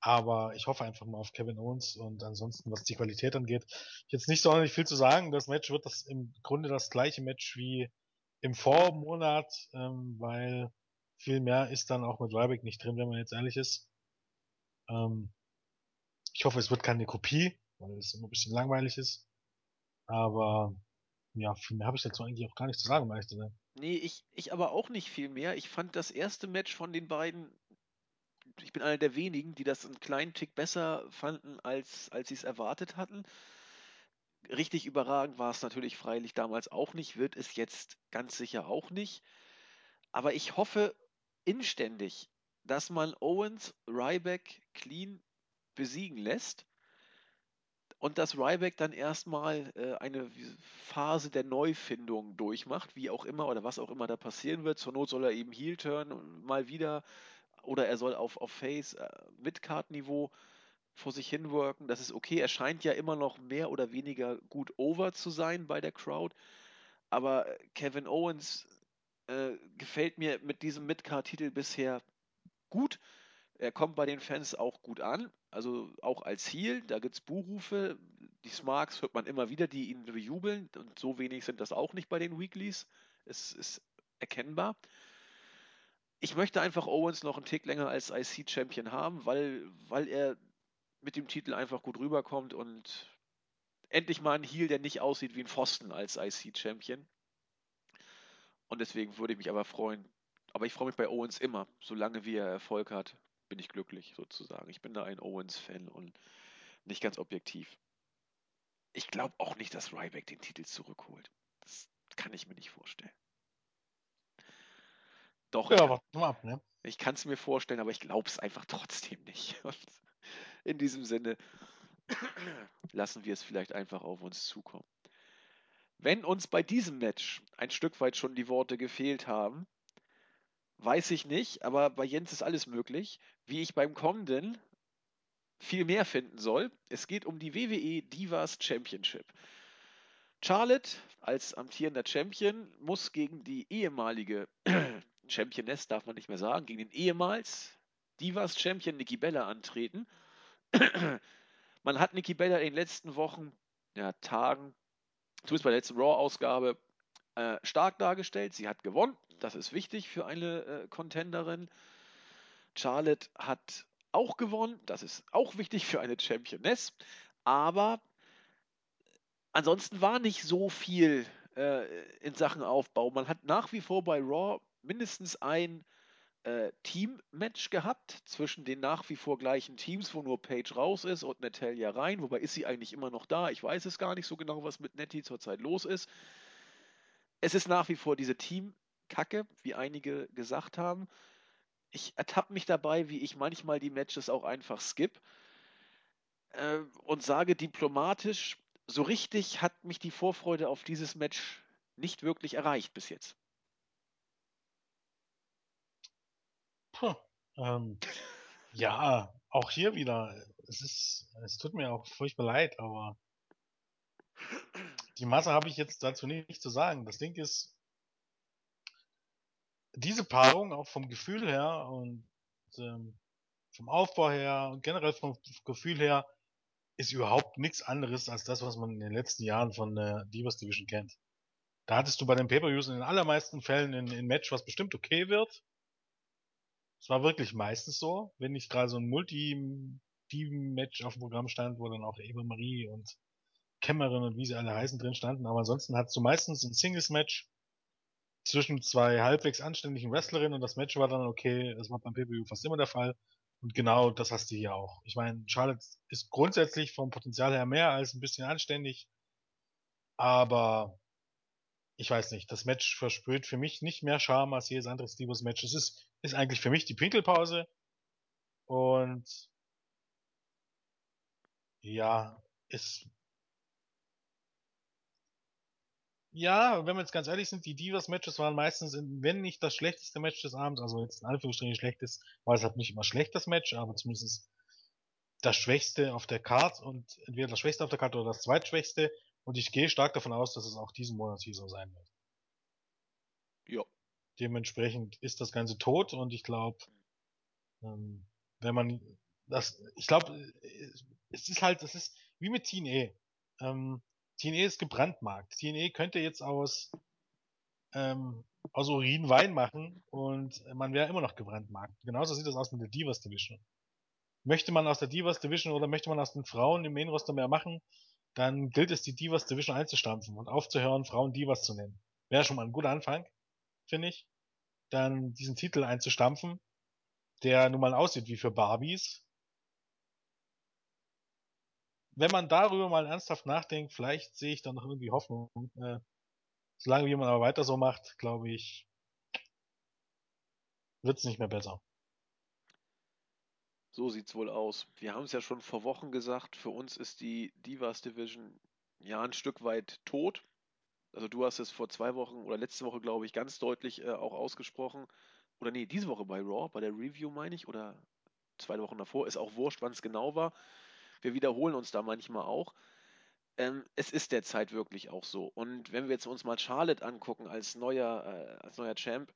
Aber ich hoffe einfach mal auf Kevin Owens und ansonsten, was die Qualität angeht, jetzt nicht sonderlich viel zu sagen. Das Match wird das im Grunde das gleiche Match wie im Vormonat, ähm, weil viel mehr ist dann auch mit Ryback nicht drin, wenn man jetzt ehrlich ist. Ähm, ich hoffe, es wird keine Kopie, weil es immer ein bisschen langweilig ist. Aber ja, viel mehr habe ich dazu eigentlich auch gar nicht zu sagen, zu sein. Nee, ich, ich aber auch nicht viel mehr. Ich fand das erste Match von den beiden, ich bin einer der wenigen, die das einen kleinen Tick besser fanden, als, als sie es erwartet hatten. Richtig überragend war es natürlich freilich damals auch nicht, wird es jetzt ganz sicher auch nicht. Aber ich hoffe inständig, dass man Owens, Ryback clean besiegen lässt und dass Ryback dann erstmal äh, eine Phase der Neufindung durchmacht, wie auch immer oder was auch immer da passieren wird. Zur Not soll er eben Heel turn mal wieder oder er soll auf, auf Face äh, Midcard-Niveau vor sich hinworken. Das ist okay. Er scheint ja immer noch mehr oder weniger gut over zu sein bei der Crowd. Aber Kevin Owens äh, gefällt mir mit diesem Midcard-Titel bisher gut. Er kommt bei den Fans auch gut an, also auch als Heel, da gibt es Buhrufe. Die Smarks hört man immer wieder, die ihn bejubeln und so wenig sind das auch nicht bei den Weeklies. Es ist erkennbar. Ich möchte einfach Owens noch einen Tick länger als IC-Champion haben, weil, weil er mit dem Titel einfach gut rüberkommt und endlich mal ein Heel, der nicht aussieht wie ein Pfosten als IC-Champion. Und deswegen würde ich mich aber freuen. Aber ich freue mich bei Owens immer, solange wie er Erfolg hat bin ich glücklich sozusagen. Ich bin da ein Owens-Fan und nicht ganz objektiv. Ich glaube auch nicht, dass Ryback den Titel zurückholt. Das kann ich mir nicht vorstellen. Doch, ja, warte mal ab, ne? Ich kann es mir vorstellen, aber ich glaube es einfach trotzdem nicht. <laughs> Und in diesem Sinne <clears throat> lassen wir es vielleicht einfach auf uns zukommen. Wenn uns bei diesem Match ein Stück weit schon die Worte gefehlt haben, weiß ich nicht, aber bei Jens ist alles möglich. Wie ich beim kommenden viel mehr finden soll. Es geht um die WWE Divas Championship. Charlotte als amtierender Champion muss gegen die ehemalige <clears throat> Championess, darf man nicht mehr sagen, gegen den ehemals Divas Champion Nikki Bella antreten. <clears throat> man hat Nikki Bella in den letzten Wochen, ja, Tagen, zumindest bei der letzten Raw-Ausgabe, äh, stark dargestellt. Sie hat gewonnen. Das ist wichtig für eine äh, Contenderin. Charlotte hat auch gewonnen. Das ist auch wichtig für eine Championess. Aber ansonsten war nicht so viel äh, in Sachen Aufbau. Man hat nach wie vor bei Raw mindestens ein äh, Team-Match gehabt zwischen den nach wie vor gleichen Teams, wo nur Paige raus ist und Natalia rein. Wobei ist sie eigentlich immer noch da? Ich weiß es gar nicht so genau, was mit Nettie zurzeit los ist. Es ist nach wie vor diese Team-Kacke, wie einige gesagt haben ich ertappe mich dabei, wie ich manchmal die Matches auch einfach skip äh, und sage diplomatisch, so richtig hat mich die Vorfreude auf dieses Match nicht wirklich erreicht bis jetzt. Puh, ähm, ja, auch hier wieder. Es ist, es tut mir auch furchtbar leid, aber die Masse habe ich jetzt dazu nicht, zu sagen. Das Ding ist, diese Paarung auch vom Gefühl her und ähm, vom Aufbau her und generell vom Gefühl her ist überhaupt nichts anderes als das, was man in den letzten Jahren von der Divas Division kennt. Da hattest du bei den Pay-Per-Views in den allermeisten Fällen ein, ein Match, was bestimmt okay wird. Es war wirklich meistens so, wenn nicht gerade so ein Multi-Team-Match auf dem Programm stand, wo dann auch Eva Marie und Cameron und wie sie alle heißen drin standen. Aber ansonsten hattest du meistens ein Singles-Match, zwischen zwei halbwegs anständigen Wrestlerinnen und das Match war dann okay, das war beim PPU fast immer der Fall. Und genau das hast du hier auch. Ich meine, Charlotte ist grundsätzlich vom Potenzial her mehr als ein bisschen anständig, aber ich weiß nicht, das Match versprüht für mich nicht mehr Charme als jedes andere Stevens Match. Es ist, ist eigentlich für mich die Pinkelpause und ja, ist Ja, wenn wir jetzt ganz ehrlich sind, die Divas-Matches waren meistens, wenn nicht das schlechteste Match des Abends, also jetzt in Anführungsstrichen schlechtes, war es halt nicht immer schlecht, das Match, aber zumindest das Schwächste auf der Card und entweder das Schwächste auf der Card oder das Zweitschwächste. Und ich gehe stark davon aus, dass es auch diesen Monat hier so sein wird. Ja. Dementsprechend ist das Ganze tot und ich glaube, ähm, wenn man das, ich glaube, es ist halt, es ist wie mit TNA. Ähm, TNE ist gebrandmarkt. TNE könnte jetzt aus, ähm, aus Urin Wein machen und man wäre immer noch gebrandmarkt. Genauso sieht das aus mit der Divas Division. Möchte man aus der Divas Division oder möchte man aus den Frauen im Main Roster mehr machen, dann gilt es, die Divas Division einzustampfen und aufzuhören, Frauen Divas zu nennen. Wäre schon mal ein guter Anfang, finde ich. Dann diesen Titel einzustampfen, der nun mal aussieht wie für Barbies. Wenn man darüber mal ernsthaft nachdenkt, vielleicht sehe ich da noch irgendwie Hoffnung. Äh, solange wie man aber weiter so macht, glaube ich, wird es nicht mehr besser. So sieht's wohl aus. Wir haben es ja schon vor Wochen gesagt, für uns ist die Divas Division ja ein Stück weit tot. Also du hast es vor zwei Wochen oder letzte Woche, glaube ich, ganz deutlich äh, auch ausgesprochen. Oder nee, diese Woche bei Raw, bei der Review meine ich, oder zwei Wochen davor, ist auch wurscht, wann es genau war. Wir wiederholen uns da manchmal auch. Ähm, es ist derzeit wirklich auch so. Und wenn wir jetzt uns mal Charlotte angucken als neuer, äh, als neuer Champ,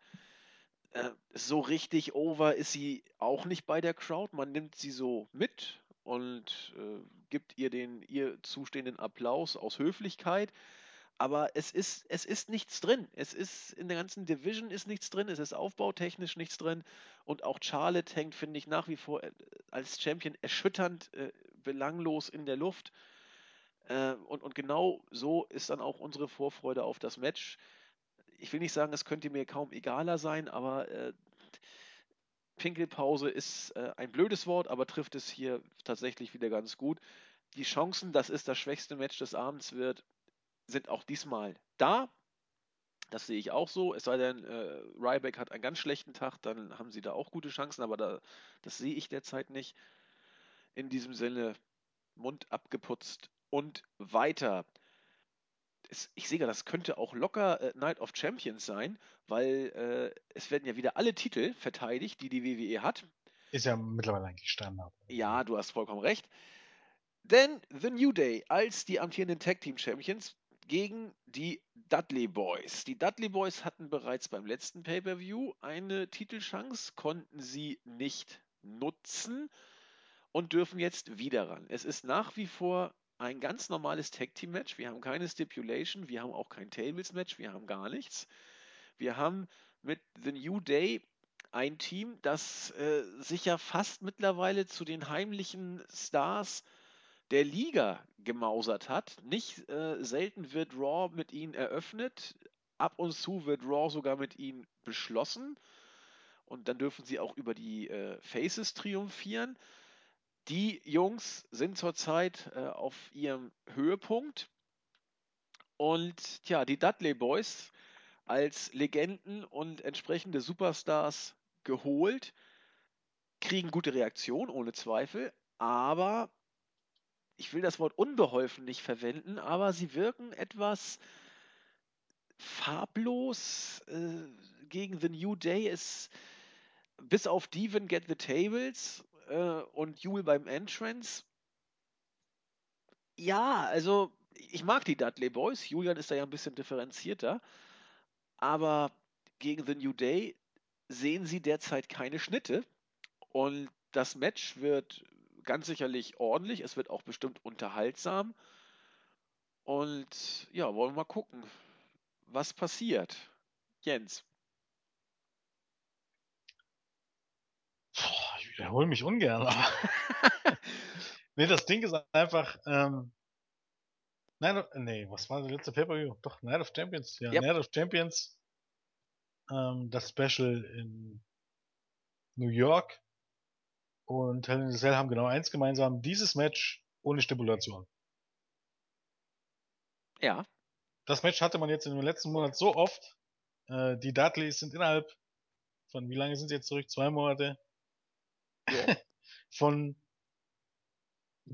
äh, so richtig over ist sie auch nicht bei der Crowd. Man nimmt sie so mit und äh, gibt ihr den ihr zustehenden Applaus aus Höflichkeit. Aber es ist, es ist nichts drin. Es ist in der ganzen Division ist nichts drin. Es ist aufbautechnisch nichts drin. Und auch Charlotte hängt, finde ich, nach wie vor äh, als Champion erschütternd äh, belanglos in der Luft. Äh, und, und genau so ist dann auch unsere Vorfreude auf das Match ich will nicht sagen, es könnte mir kaum egaler sein, aber äh, Pinkelpause ist äh, ein blödes Wort, aber trifft es hier tatsächlich wieder ganz gut. Die Chancen, dass es das schwächste Match des Abends wird, sind auch diesmal da. Das sehe ich auch so. Es sei denn, äh, Ryback hat einen ganz schlechten Tag, dann haben sie da auch gute Chancen, aber da, das sehe ich derzeit nicht. In diesem Sinne, Mund abgeputzt und weiter es, ich sehe, das könnte auch locker äh, Night of Champions sein, weil äh, es werden ja wieder alle Titel verteidigt, die die WWE hat. Ist ja mittlerweile eigentlich Standard. Ja, du hast vollkommen recht. Denn The New Day als die amtierenden Tag Team Champions gegen die Dudley Boys. Die Dudley Boys hatten bereits beim letzten Pay-per-View eine Titelchance, konnten sie nicht nutzen und dürfen jetzt wieder ran. Es ist nach wie vor ein ganz normales Tag Team Match. Wir haben keine Stipulation, wir haben auch kein Tables Match, wir haben gar nichts. Wir haben mit The New Day ein Team, das äh, sich ja fast mittlerweile zu den heimlichen Stars der Liga gemausert hat. Nicht äh, selten wird Raw mit ihnen eröffnet, ab und zu wird Raw sogar mit ihnen beschlossen und dann dürfen sie auch über die äh, Faces triumphieren. Die Jungs sind zurzeit äh, auf ihrem Höhepunkt. Und tja, die Dudley Boys als Legenden und entsprechende Superstars geholt, kriegen gute Reaktion, ohne Zweifel, aber ich will das Wort unbeholfen nicht verwenden, aber sie wirken etwas farblos äh, gegen The New Day. Ist bis auf Devon Get the Tables äh, und Jule beim Entrance. Ja, also ich mag die Dudley Boys. Julian ist da ja ein bisschen differenzierter. Aber gegen The New Day sehen sie derzeit keine Schnitte. Und das Match wird ganz sicherlich ordentlich. Es wird auch bestimmt unterhaltsam. Und ja, wollen wir mal gucken, was passiert. Jens. Ich wiederhole mich ungern, <laughs> aber. nee, das Ding ist einfach, ähm, Night nee, was war der letzte Pay-Per-View? Doch, Night of Champions. Ja, yep. Night of Champions. Ähm, das Special in New York und Hell in haben genau eins gemeinsam. Dieses Match ohne Stipulation. Ja. Das Match hatte man jetzt in dem letzten Monat so oft. Äh, die Dudleys sind innerhalb von, wie lange sind sie jetzt zurück? Zwei Monate. Von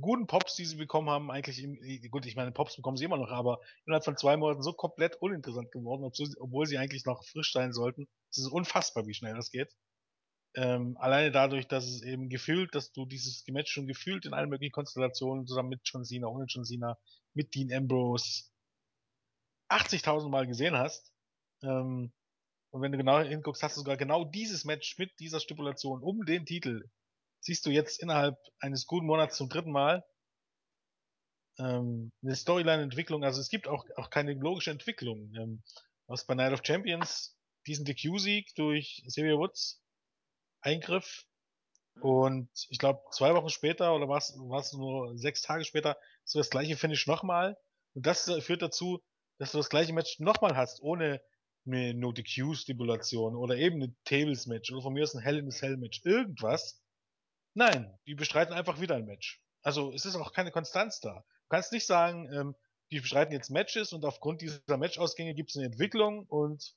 guten Pops, die sie bekommen haben, eigentlich, im, gut, ich meine, Pops bekommen sie immer noch, aber innerhalb von zwei Monaten so komplett uninteressant geworden, obwohl sie eigentlich noch frisch sein sollten. Es ist unfassbar, wie schnell das geht. Ähm, alleine dadurch, dass es eben gefühlt, dass du dieses Match schon gefühlt in allen möglichen Konstellationen zusammen mit John Cena, ohne John Cena, mit Dean Ambrose 80.000 Mal gesehen hast. Ähm, und wenn du genau hinguckst, hast du sogar genau dieses Match mit dieser Stipulation um den Titel siehst du jetzt innerhalb eines guten Monats zum dritten Mal ähm, eine Storyline-Entwicklung. Also es gibt auch, auch keine logische Entwicklung. Ähm, was bei Night of Champions diesen DQ-Sieg durch Xavier Woods Eingriff und ich glaube zwei Wochen später oder war es nur sechs Tage später so das gleiche Finish nochmal. Und das führt dazu, dass du das gleiche Match nochmal hast, ohne eine No DQ-Stipulation oder eben ein Tables-Match oder von mir aus ein Hell in a Cell-Match. Irgendwas. Nein, die bestreiten einfach wieder ein Match. Also es ist auch keine Konstanz da. Du kannst nicht sagen, ähm, die bestreiten jetzt Matches und aufgrund dieser Matchausgänge gibt es eine Entwicklung und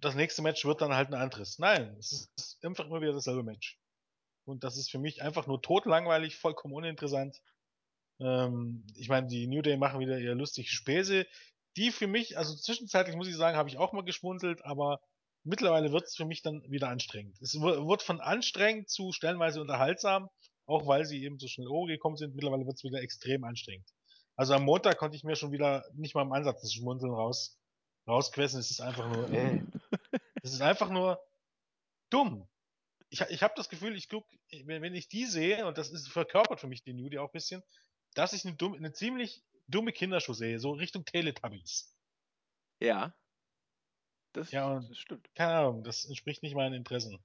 das nächste Match wird dann halt ein anderes. Nein, es ist einfach immer wieder dasselbe Match. Und das ist für mich einfach nur totlangweilig, vollkommen uninteressant. Ähm, ich meine, die New Day machen wieder ihr lustige Späße. Die für mich, also zwischenzeitlich muss ich sagen, habe ich auch mal geschmunzelt, aber mittlerweile wird es für mich dann wieder anstrengend. Es wird von anstrengend zu stellenweise unterhaltsam, auch weil sie eben so schnell gekommen sind. Mittlerweile wird es wieder extrem anstrengend. Also am Montag konnte ich mir schon wieder nicht mal im Ansatz das Schmunzeln raus, rausquessen. Es ist einfach nur, äh. <laughs> Es ist einfach nur dumm. Ich, ich habe das Gefühl, ich guck, wenn, wenn ich die sehe, und das ist verkörpert für mich die New, die auch ein bisschen, dass ich eine, dumm, eine ziemlich dumme Kindershow sehe, so Richtung Teletubbies. Ja. Das, ja, und das stimmt. Keine Ahnung, das entspricht nicht meinen Interessen.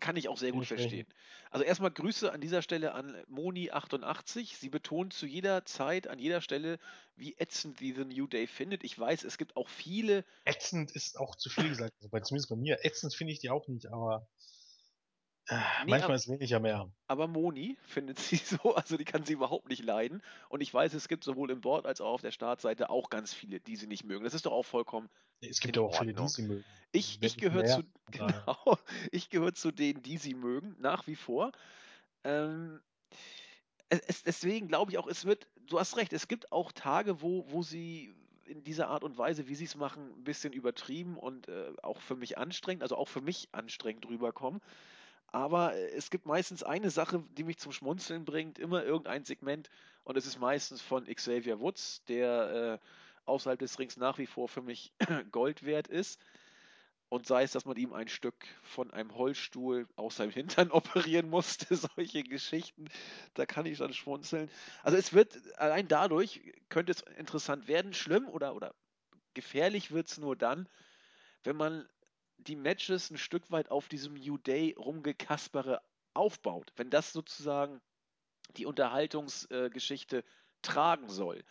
Kann ich auch sehr gut verstehen. Also erstmal Grüße an dieser Stelle an Moni88. Sie betont zu jeder Zeit, an jeder Stelle, wie ätzend sie The New Day findet. Ich weiß, es gibt auch viele. Ätzend ist auch zu viel gesagt, also zumindest bei mir. Ätzend finde ich die auch nicht, aber nee, manchmal ist weniger mehr. Aber Moni findet <laughs> sie so, also die kann sie überhaupt nicht leiden. Und ich weiß, es gibt sowohl im Board als auch auf der Startseite auch ganz viele, die sie nicht mögen. Das ist doch auch vollkommen es gibt ja auch viele, die sie mögen. Ich, ich gehöre zu, <laughs> genau, ich gehöre zu denen, die sie mögen, nach wie vor. Ähm, es, deswegen glaube ich auch, es wird, du hast recht, es gibt auch Tage, wo, wo sie in dieser Art und Weise, wie sie es machen, ein bisschen übertrieben und äh, auch für mich anstrengend, also auch für mich anstrengend rüberkommen. Aber äh, es gibt meistens eine Sache, die mich zum Schmunzeln bringt, immer irgendein Segment und es ist meistens von Xavier Woods, der äh, außerhalb des Rings nach wie vor für mich <clears throat> Gold wert ist. Und sei es, dass man ihm ein Stück von einem Holzstuhl aus seinem Hintern <laughs> operieren musste, solche Geschichten, da kann ich dann schmunzeln. Also es wird, allein dadurch könnte es interessant werden. Schlimm oder, oder gefährlich wird es nur dann, wenn man die Matches ein Stück weit auf diesem New Day rumgekaspere aufbaut. Wenn das sozusagen die Unterhaltungsgeschichte äh, tragen soll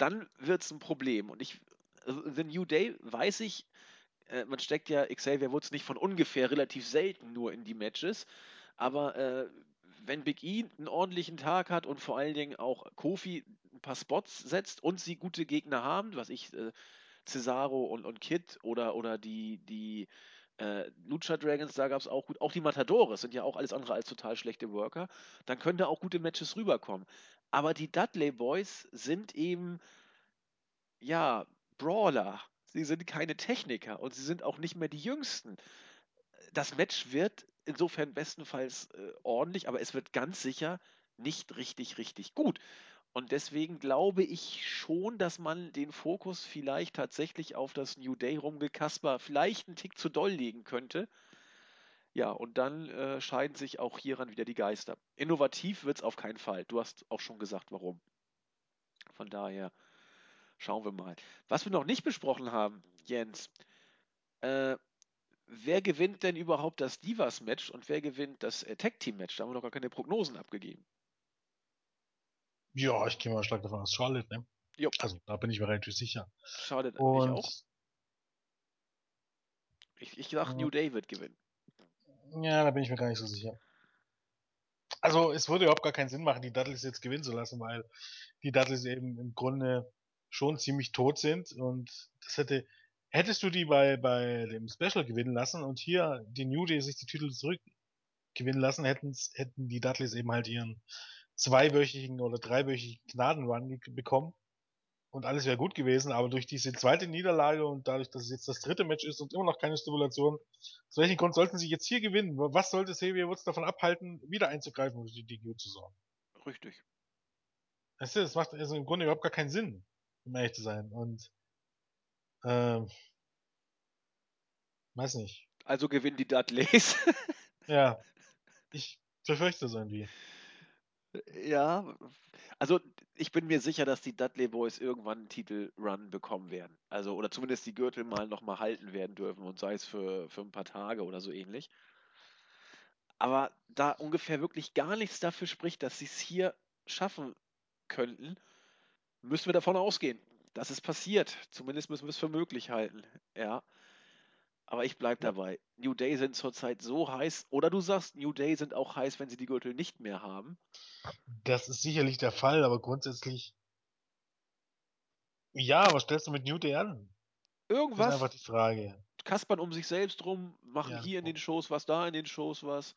dann wird es ein Problem. Und ich, also The New Day weiß ich, äh, man steckt ja Xavier Woods nicht von ungefähr relativ selten nur in die Matches, aber äh, wenn Big E einen ordentlichen Tag hat und vor allen Dingen auch Kofi ein paar Spots setzt und sie gute Gegner haben, was ich äh, Cesaro und, und Kid oder, oder die, die äh, Lucha Dragons, da gab es auch gut, auch die Matadores sind ja auch alles andere als total schlechte Worker, dann können da auch gute Matches rüberkommen. Aber die Dudley Boys sind eben, ja, Brawler. Sie sind keine Techniker und sie sind auch nicht mehr die Jüngsten. Das Match wird insofern bestenfalls äh, ordentlich, aber es wird ganz sicher nicht richtig, richtig gut. Und deswegen glaube ich schon, dass man den Fokus vielleicht tatsächlich auf das New Day rumgekasper vielleicht einen Tick zu doll legen könnte. Ja, und dann äh, scheiden sich auch hieran wieder die Geister. Innovativ wird es auf keinen Fall. Du hast auch schon gesagt, warum. Von daher schauen wir mal. Was wir noch nicht besprochen haben, Jens, äh, wer gewinnt denn überhaupt das Divas-Match und wer gewinnt das äh, Tag-Team-Match? Da haben wir noch gar keine Prognosen abgegeben. Ja, ich gehe mal stark davon aus, Charlotte, ne? Jo. Also, da bin ich mir relativ sicher. Charlotte, und ich auch. Ich, ich sag, New Day wird gewinnen. Ja, da bin ich mir gar nicht so sicher. Also es würde überhaupt gar keinen Sinn machen, die Dudleys jetzt gewinnen zu lassen, weil die Dudleys eben im Grunde schon ziemlich tot sind und das hätte hättest du die bei bei dem Special gewinnen lassen und hier die New Day sich die Titel zurückgewinnen lassen, hätten hätten die Dudleys eben halt ihren zweiwöchigen oder dreiwöchigen Gnadenrun bekommen und alles wäre gut gewesen, aber durch diese zweite Niederlage und dadurch, dass es jetzt das dritte Match ist und immer noch keine Stimulation, aus welchem Grund sollten sie jetzt hier gewinnen? Was sollte Xavier Woods davon abhalten, wieder einzugreifen und die DQ zu sorgen? Richtig. Weißt du, das macht also im Grunde überhaupt gar keinen Sinn, um ehrlich zu sein. Und ähm, weiß nicht. Also gewinnen die Dudleys. <laughs> ja. Ich befürchte so irgendwie. Ja, also ich bin mir sicher, dass die Dudley Boys irgendwann einen Titelrun bekommen werden. Also, oder zumindest die Gürtel mal nochmal halten werden dürfen und sei es für, für ein paar Tage oder so ähnlich. Aber da ungefähr wirklich gar nichts dafür spricht, dass sie es hier schaffen könnten, müssen wir davon ausgehen, dass es passiert. Zumindest müssen wir es für möglich halten. Ja. Aber ich bleibe dabei. New Day sind zurzeit so heiß. Oder du sagst, New Day sind auch heiß, wenn sie die Gürtel nicht mehr haben. Das ist sicherlich der Fall, aber grundsätzlich. Ja, was stellst du mit New Day an? Das ist Irgendwas einfach die Frage. kaspern um sich selbst rum, machen Ja. hier in den Shows was, da in den Shows was.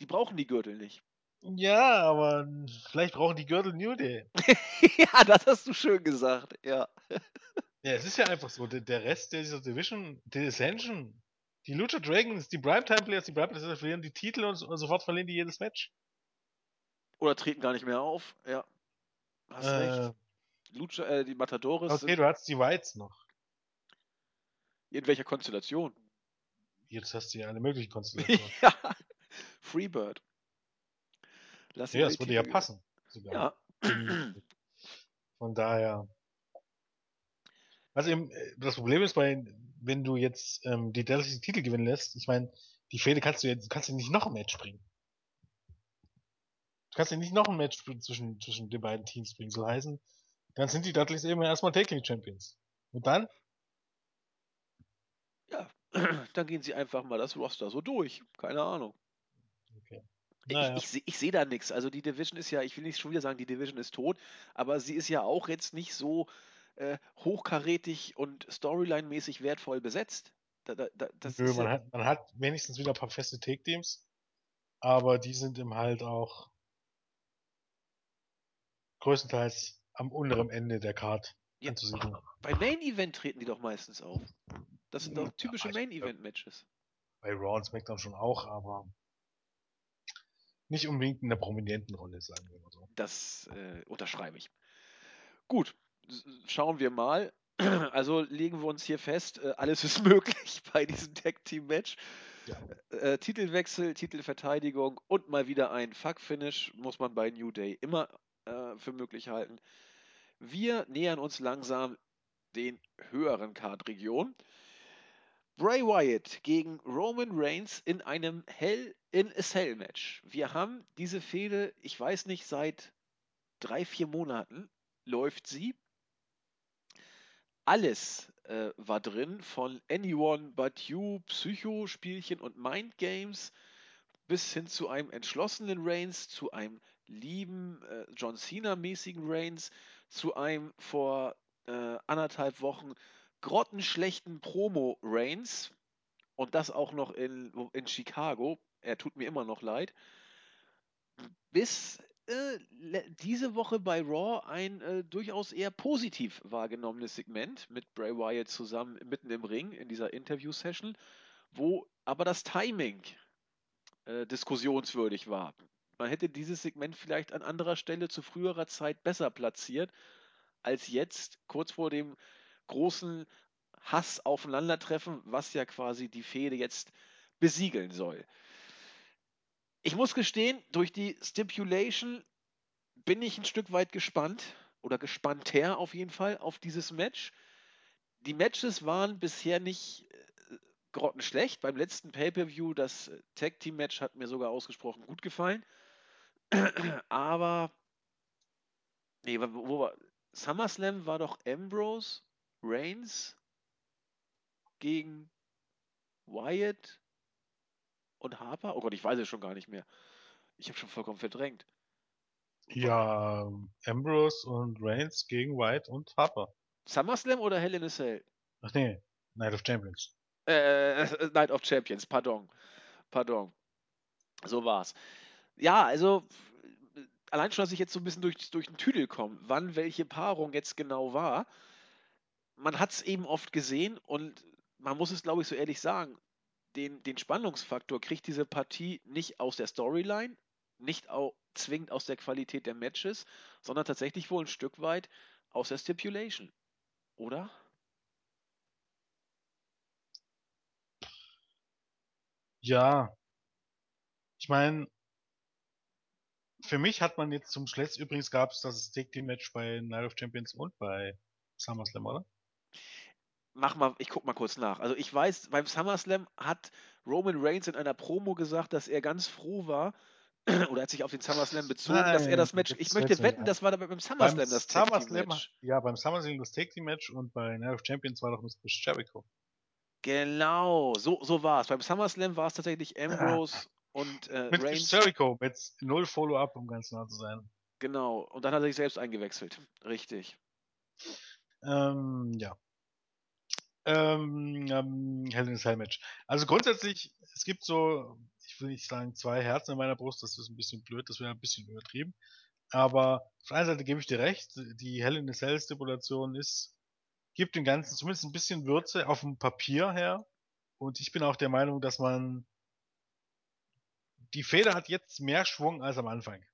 Die brauchen die Gürtel nicht. Ja, aber vielleicht brauchen die Gürtel New Day. <laughs> ja, das hast du schön gesagt. Ja. <laughs> Ja, es ist ja einfach so. Der, der Rest dieser Division, die Ascension, die Lucha Dragons, die Primetime Players, die Primetime Players verlieren die Titel und, und sofort verlieren die jedes Match. Oder treten gar nicht mehr auf. Ja. Hast Äh, recht. Lucha, äh, die Matadores okay, du hast die Whites noch. in welcher Konstellation? Jetzt hast du ja alle möglichen <laughs> Konstellationen. ja. Freebird. Lass ja, das würde ja passen. Sogar. Ja. <clears throat> Von daher. Also eben, äh, das Problem ist bei, wenn du jetzt ähm, die Dallas den Titel gewinnen lässt, ich meine, die Fehde kannst du jetzt, kannst du nicht noch ein Match bringen. Du kannst ja nicht noch ein Match zwischen, zwischen den beiden Teams bringen. Soll heißen, dann sind die Dudleys eben erstmal Taking Champions. Und dann? ja. <clears throat> Dann gehen sie einfach mal das Roster so durch. Keine Ahnung. Okay. Ich, Naja. ich, seh- ich sehe da nichts. Also die Division ist ja, ich will nicht schon wieder sagen, die Division ist tot, aber sie ist ja auch jetzt nicht so äh, hochkarätig und Storyline-mäßig wertvoll besetzt. Da, da, da, das Nö, man ja, hat, man hat wenigstens wieder ein paar feste Take-Teams, aber die sind eben halt auch größtenteils am unteren Ende der Card Ja. anzusiedeln. bei Main Event treten die doch meistens auf. Das sind doch Ja, typische ich- Main Event Matches. Bei Raw und SmackDown schon auch, aber nicht unbedingt in der prominenten Rolle, sagen wir mal so. Das äh, unterschreibe ich. Gut, schauen wir mal. <clears throat> Also legen wir uns hier fest, äh, alles ist <laughs> möglich bei diesem Tag Team Match. Ja. Äh, Titelwechsel, Titelverteidigung und mal wieder ein Fuck-Finish muss man bei New Day immer äh, für möglich halten. Wir nähern uns langsam den höheren Card-Regionen. Bray Wyatt gegen Roman Reigns in einem Hell in a Cell Match. Wir haben diese Fehde, ich weiß nicht, seit drei, vier Monaten läuft sie. Alles äh, war drin, von Anyone But You, Psycho-Spielchen und Mind Games bis hin zu einem entschlossenen Reigns, zu einem lieben äh, John Cena-mäßigen Reigns, zu einem vor äh, anderthalb Wochen grottenschlechten Promo-Reigns und das auch noch in, in Chicago. Er tut mir immer noch leid. Bis äh, diese Woche bei Raw ein äh, durchaus eher positiv wahrgenommenes Segment mit Bray Wyatt zusammen mitten im Ring in dieser Interview-Session, wo aber das Timing äh, diskussionswürdig war. Man hätte dieses Segment vielleicht an anderer Stelle zu früherer Zeit besser platziert, als jetzt, kurz vor dem großen Hass-Aufeinandertreffen, was ja quasi die Fehde jetzt besiegeln soll. Ich muss gestehen, durch die Stipulation bin ich ein Stück weit gespannt oder gespannter auf jeden Fall auf dieses Match. Die Matches waren bisher nicht äh, grottenschlecht. Beim letzten Pay-Per-View, das äh, Tag Team Match hat mir sogar ausgesprochen gut gefallen. <clears throat> Aber nee, wo war SummerSlam war doch Ambrose Reigns gegen Wyatt und Harper? Oh Gott, ich weiß es schon gar nicht mehr. Ich habe schon vollkommen verdrängt. Ja, Ambrose und Reigns gegen White und Harper. SummerSlam oder Hell in a Cell? Ach nee, Night of Champions. Äh, Night of Champions, pardon. Pardon. So war's. Ja, also äh, allein schon, dass ich jetzt so ein bisschen durch, durch den Tüdel komme, wann welche Paarung jetzt genau war. Man hat es eben oft gesehen und man muss es, glaube ich, so ehrlich sagen, den, den Spannungsfaktor kriegt diese Partie nicht aus der Storyline, nicht auch zwingend aus der Qualität der Matches, sondern tatsächlich wohl ein Stück weit aus der Stipulation. Oder? Ja, ich meine, für mich hat man jetzt zum Schluss, übrigens gab es das Take Team Match bei Night of Champions und bei SummerSlam, oder? Mach mal, ich guck mal kurz nach. Also ich weiß, beim SummerSlam hat Roman Reigns in einer Promo gesagt, dass er ganz froh war, <clears throat> oder hat sich auf den SummerSlam bezogen, dass er das Nein, Match. Ich möchte wetten, das war dabei beim SummerSlam Beim das Tag Team SummerSlam, Match. ja, beim SummerSlam das Take Team Match und bei Night of Champions war doch Mr. Jericho. Genau, so, so war es. Beim SummerSlam war es tatsächlich <laughs> Ambrose und äh, Mit Reigns. Chris Jericho, mit null Follow-up, um ganz nah zu sein. Genau, und dann hat er sich selbst eingewechselt. Richtig. Ähm, ja. Ähm, ähm, Hell in a Cell Match. Also grundsätzlich, es gibt so, ich will nicht sagen zwei Herzen in meiner Brust, das ist ein bisschen blöd, das wäre ein bisschen übertrieben. Aber auf der einen Seite gebe ich dir recht, die Hell in a Cell Stipulation ist, gibt dem Ganzen zumindest ein bisschen Würze auf dem Papier her. Und ich bin auch der Meinung, dass man die Feder hat jetzt mehr Schwung als am Anfang.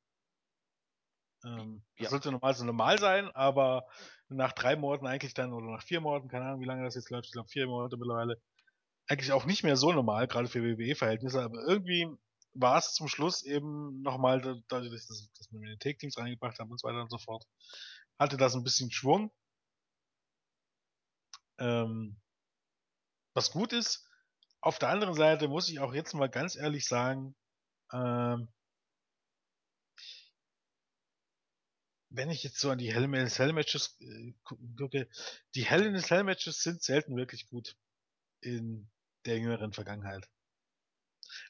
Ähm, das Ja. sollte normal so normal sein, aber nach drei Monaten eigentlich dann, oder nach vier Monaten, keine Ahnung, wie lange das jetzt läuft, ich glaube vier Monate mittlerweile, eigentlich auch nicht mehr so normal, gerade für WWE-Verhältnisse, aber irgendwie war es zum Schluss eben nochmal, da- dadurch, dass, dass den Take-Teams reingebracht hat und so weiter und so fort, hatte das ein bisschen Schwung. Ähm, was gut ist, auf der anderen Seite muss ich auch jetzt mal ganz ehrlich sagen, ähm, wenn ich jetzt so an die Hell in a Cell Matches äh, gu- gucke, die Hell in a Cell Matches sind selten wirklich gut in der jüngeren Vergangenheit.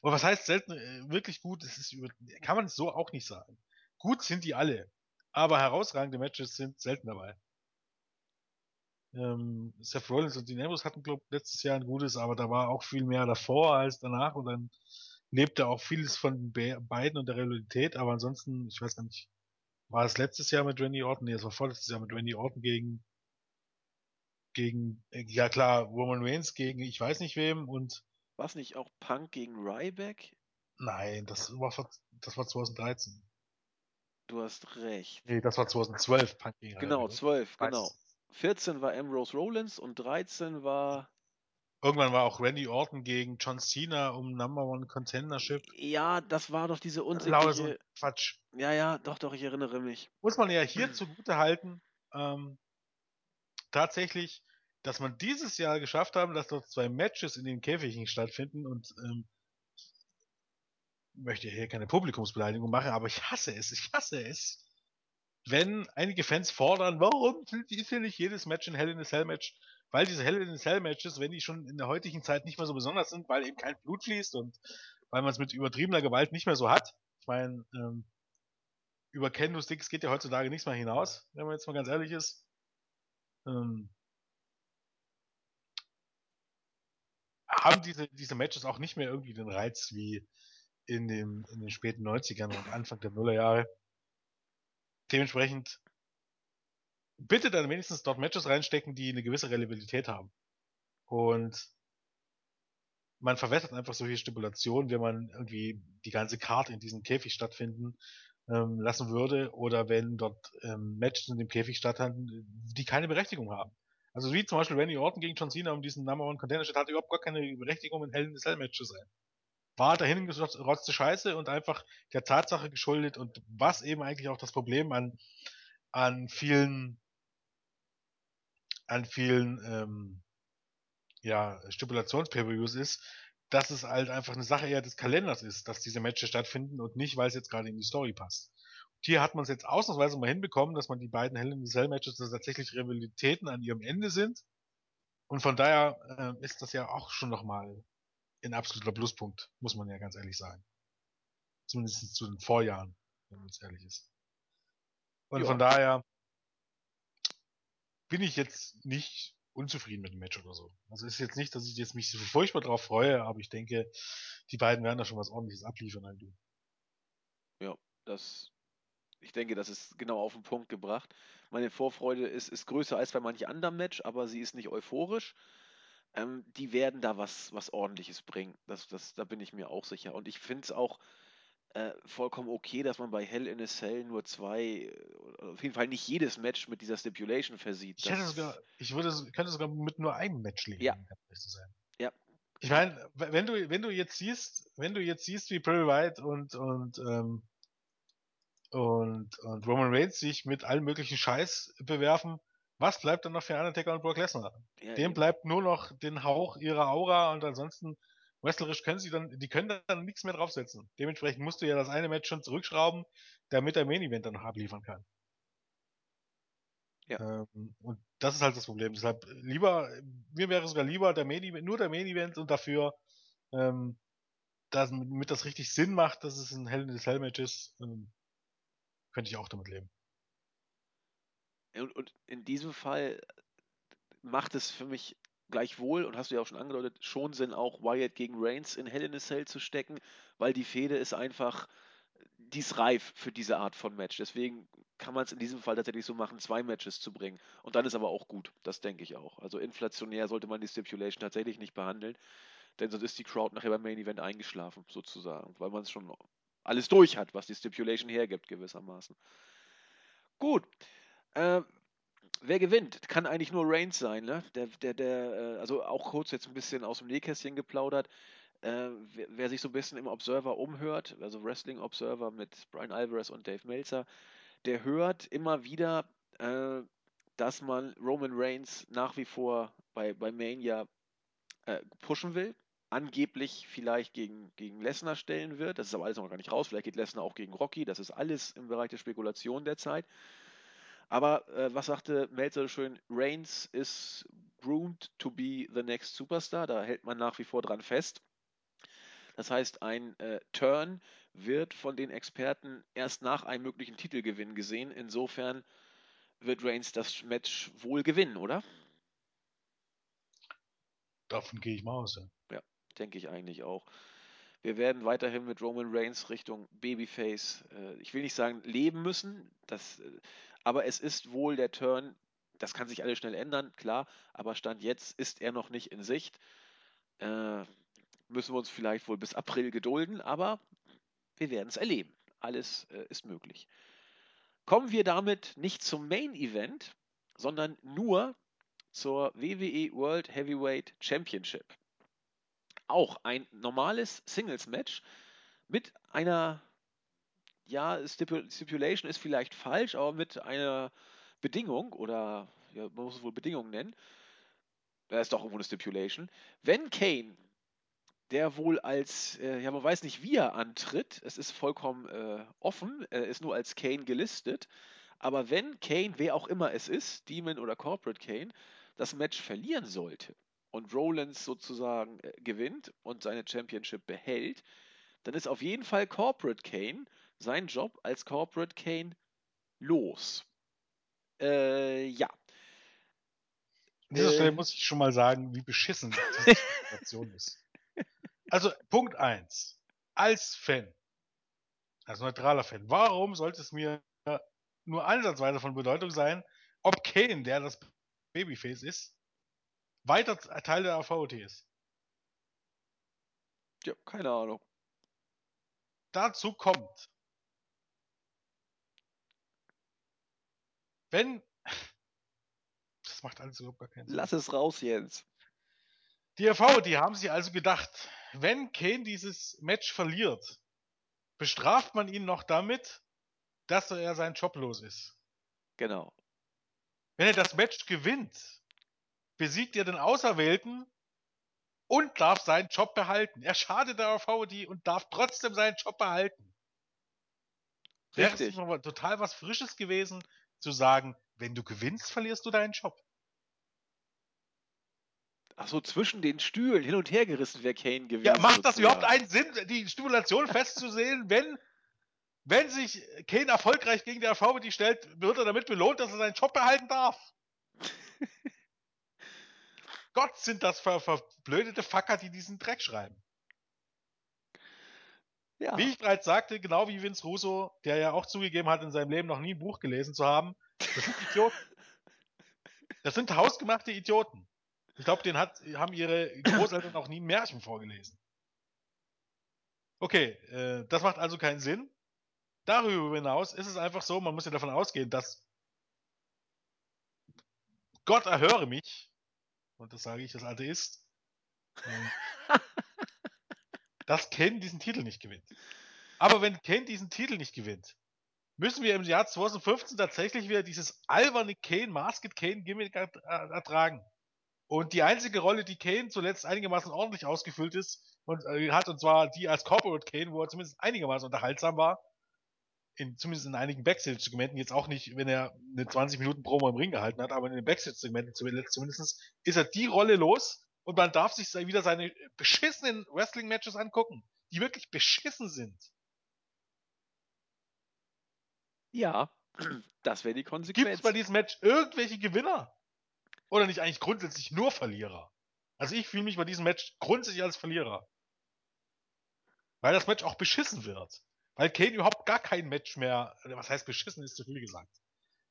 Aber was heißt selten äh, wirklich gut? Das ist über, kann man so auch nicht sagen. Gut sind die alle, aber herausragende Matches sind selten dabei. Ähm, Seth Rollins und Dean Ambrose hatten, glaube letztes Jahr ein gutes, aber da war auch viel mehr davor als danach und dann lebte auch vieles von be beiden und der Realität, aber ansonsten, ich weiß gar nicht, war es letztes Jahr mit Randy Orton? Nee, es war vorletztes Jahr mit Randy Orton gegen gegen, äh, ja klar, Roman Reigns gegen ich weiß nicht wem und War es nicht auch Punk gegen Ryback? nein, das war, das war 2013. Du hast recht. Nee, das war 2012, Punk gegen Genau, Ryback. 12, Weiß genau. 14 war Ambrose Rollins und 13 war. Irgendwann war auch Randy Orton gegen John Cena um Number One Contendership. Ja, das war doch diese unsägliche. Quatsch. Ja, ja, doch, doch, ich erinnere mich. Muss man ja hier <clears throat> zugute halten, ähm, tatsächlich, dass man dieses Jahr geschafft haben, dass dort zwei Matches in den Käfigen stattfinden und ähm, möchte hier keine Publikumsbeleidigung machen, aber ich hasse es, ich hasse es, wenn einige Fans fordern, warum ist hier nicht jedes Match ein Hell in a Cell Match? Weil diese Hell in a Cell Matches, wenn die schon in der heutigen Zeit nicht mehr so besonders sind, weil eben kein Blut fließt und weil man es mit übertriebener Gewalt nicht mehr so hat. Ich meine, ähm, über Kendo-Sticks geht ja heutzutage nichts mehr hinaus, wenn man jetzt mal ganz ehrlich ist. Ähm, haben diese, diese Matches auch nicht mehr irgendwie den Reiz wie in den, in den späten 90ern und Anfang der Nullerjahre. Dementsprechend bitte dann wenigstens dort Matches reinstecken, die eine gewisse Reliabilität haben. Und man verwässert einfach solche Stipulationen, wenn man irgendwie die ganze Karte in diesem Käfig stattfinden ähm, lassen würde oder wenn dort ähm, Matches in dem Käfig stattfinden, die keine Berechtigung haben. Also wie zum Beispiel Randy Orton gegen John Cena um diesen Number One Container hat überhaupt gar keine Berechtigung, in Hell in a Cell Match zu sein. War dahin gerotzte Scheiße und einfach der Tatsache geschuldet und was eben eigentlich auch das Problem an, an vielen, an vielen, ähm, ja, Stipulations-Pay-Per-Views ist, dass es halt einfach eine Sache eher des Kalenders ist, dass diese Matches stattfinden und nicht, weil es jetzt gerade in die Story passt. Und hier hat man es jetzt ausnahmsweise mal hinbekommen, dass man die beiden Hell in the Cell Matches tatsächlich Rivalitäten an ihrem Ende sind. Und von daher äh, ist das ja auch schon nochmal ein absoluter Pluspunkt, muss man ja ganz ehrlich sagen. Zumindest zu den Vorjahren, wenn man jetzt ehrlich ist. Und Ja. von daher bin ich jetzt nicht unzufrieden mit dem Match oder so. Also ist jetzt nicht, dass ich jetzt mich so furchtbar drauf freue, aber ich denke, die beiden werden da schon was ordentliches abliefern. Ein du. Ja, das. Ich denke, das ist genau auf den Punkt gebracht. Meine Vorfreude ist, ist größer als bei manch anderem Match, aber sie ist nicht euphorisch. Ähm, die werden da was, was ordentliches bringen. Das, das, da bin ich mir auch sicher. Und ich finde es auch äh, vollkommen okay, dass man bei Hell in a Cell nur zwei, äh, auf jeden Fall nicht jedes Match mit dieser Stipulation versieht. Ich hätte sogar, ich würde, könnte sogar mit nur einem Match leben, Ja. ganz ehrlich zu sein. Ja. Ich meine, wenn du, wenn du jetzt siehst, wenn du jetzt siehst, wie Bray Wyatt und, und, ähm, und, und Roman Reigns sich mit allem möglichen Scheiß bewerfen, was bleibt dann noch für Undertaker und Brock Lesnar? ja, Dem eben. bleibt nur noch den Hauch ihrer Aura und ansonsten Wrestlerisch können sie dann, die können dann nichts mehr draufsetzen. Dementsprechend musst du ja das eine Match schon zurückschrauben, damit der Main Event dann noch abliefern kann. Ja. Ähm, und das ist halt das Problem. Deshalb lieber, mir wäre sogar lieber der Main Event, nur der Main Event und dafür, ähm, damit das richtig Sinn macht, dass es ein Hell in the Cell Match ist, ähm, könnte ich auch damit leben. Und, und in diesem Fall macht es für mich gleichwohl, und hast du ja auch schon angedeutet, schon Sinn, auch Wyatt gegen Reigns in Hell in a Cell zu stecken, weil die Fehde ist einfach, die ist reif für diese Art von Match. Deswegen kann man es in diesem Fall tatsächlich so machen, zwei Matches zu bringen. Und dann ist aber auch gut, das denke ich auch. Also inflationär sollte man die Stipulation tatsächlich nicht behandeln, denn sonst ist die Crowd nachher beim Main Event eingeschlafen, sozusagen, weil man es schon alles durch hat, was die Stipulation hergibt, gewissermaßen. Gut. Äh, wer gewinnt? Kann eigentlich nur Reigns sein, ne? Der, der, der, äh, also auch kurz jetzt ein bisschen aus dem Nähkästchen geplaudert. Äh, wer, wer, sich so ein bisschen im Observer umhört, also Wrestling Observer mit Brian Alvarez und Dave Meltzer, der hört immer wieder, äh, dass man Roman Reigns nach wie vor bei, bei Mania äh, pushen will. Angeblich vielleicht gegen, gegen Lesnar stellen wird. Das ist aber alles noch gar nicht raus. Vielleicht geht Lesnar auch gegen Rocky. Das ist alles im Bereich der Spekulation derzeit. Aber äh, was sagte Meltzer schön? Reigns is groomed to be the next Superstar. Da hält man nach wie vor dran fest. Das heißt, ein äh, Turn wird von den Experten erst nach einem möglichen Titelgewinn gesehen. Insofern wird Reigns das Match wohl gewinnen, oder? Davon gehe ich mal aus. Ja, ja denke ich eigentlich auch. Wir werden weiterhin mit Roman Reigns Richtung Babyface, äh, ich will nicht sagen leben müssen, das, äh, aber es ist wohl der Turn, das kann sich alles schnell ändern, klar, aber Stand jetzt ist er noch nicht in Sicht. Äh, müssen wir uns vielleicht wohl bis April gedulden, aber wir werden es erleben. Alles äh, ist möglich. Kommen wir damit nicht zum Main Event, sondern nur zur WWE World Heavyweight Championship. Auch ein normales Singles-Match mit einer, ja, Stipulation ist vielleicht falsch, aber mit einer Bedingung oder ja, man muss es wohl Bedingung nennen. Da ist doch irgendwo eine Stipulation. Wenn Kane der wohl als, äh, ja, man weiß nicht, wie er antritt. Es ist vollkommen äh, offen. Er ist nur als Kane gelistet. Aber wenn Kane, wer auch immer es ist, Demon oder Corporate Kane, das Match verlieren sollte und Rollins sozusagen äh, gewinnt und seine Championship behält, dann ist auf jeden Fall Corporate Kane sein Job als Corporate Kane los. Äh, ja. An dieser Stelle äh. muss ich schon mal sagen, wie beschissen diese Situation <laughs> ist. Also Punkt 1. Als Fan, als neutraler Fan, warum sollte es mir nur ansatzweise von Bedeutung sein, ob Kane, der das Babyface ist, weiter Teil der AVOT ist? Ja, keine Ahnung. Dazu kommt, wenn. Das macht alles überhaupt gar keinen Sinn. Lass es raus, Jens. Die RV, die haben sich also gedacht, wenn Kane dieses Match verliert, bestraft man ihn noch damit, dass er seinen Job los ist. Genau. Wenn er das Match gewinnt, besiegt er den Auserwählten und darf seinen Job behalten. Er schadet der RVD und darf trotzdem seinen Job behalten. Wäre es total was Frisches gewesen, zu sagen, wenn du gewinnst, verlierst du deinen Job. Ach so, zwischen den Stühlen hin und her gerissen, wer Kane gewinnt. Ja, macht das überhaupt einen Sinn, die Stimulation festzusehen, <laughs> wenn, wenn sich Kane erfolgreich gegen die RVD stellt, wird er damit belohnt, dass er seinen Job behalten darf? <laughs> Gott, sind das ver verblödete Facker, die diesen Dreck schreiben. Ja. Wie ich bereits sagte, genau wie Vince Russo, der ja auch zugegeben hat, in seinem Leben noch nie ein Buch gelesen zu haben, das sind Idioten. Das sind hausgemachte Idioten. Ich glaube, den hat, haben ihre Großeltern auch nie Märchen vorgelesen. Okay, äh, das macht also keinen Sinn. Darüber hinaus ist es einfach so, man muss ja davon ausgehen, dass Gott erhöre mich, und das sage ich als Atheist, <laughs> äh, dass Ken diesen Titel nicht gewinnt. Aber wenn Ken diesen Titel nicht gewinnt, müssen wir im Jahr 2015 tatsächlich wieder dieses alberne Kane, Masked Kane Gimmick ertragen. Und die einzige Rolle, die Kane zuletzt einigermaßen ordentlich ausgefüllt ist, und äh, hat, und zwar die als Corporate Kane, wo er zumindest einigermaßen unterhaltsam war. In, zumindest in einigen Backstage-Segmenten, jetzt auch nicht, wenn er eine 20 Minuten Promo im Ring gehalten hat, aber in den Backstage-Segmenten zumindest ist er die Rolle los und man darf sich wieder seine beschissenen Wrestling-Matches angucken, die wirklich beschissen sind. Ja, das wäre die Gibt es Konsequenz. bei diesem Match irgendwelche Gewinner? Oder nicht eigentlich grundsätzlich nur Verlierer? Also ich fühle mich bei diesem Match grundsätzlich als Verlierer. Weil das Match auch beschissen wird. Weil Kane überhaupt gar kein Match mehr, was heißt beschissen, ist zu viel gesagt.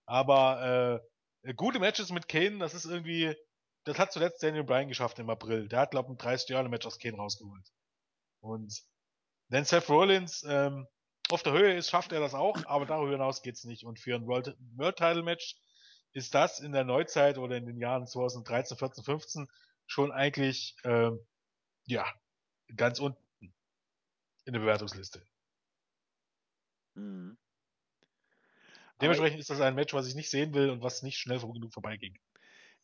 Aber äh, gute Matches mit Kane, das ist irgendwie, das hat zuletzt Daniel Bryan geschafft im April. Der hat, glaube ich, ein 30 Jahre Match aus Kane rausgeholt. Und wenn Seth Rollins ähm, auf der Höhe ist, schafft er das auch, aber darüber hinaus geht's nicht. Und für ein World, World Title Match ist das in der Neuzeit oder in den Jahren 2013, 14, 15 schon eigentlich ähm, ja ganz unten in der Bewertungsliste. Mhm. Dementsprechend ist das ein Match, was ich nicht sehen will und was nicht schnell genug vorbeiging.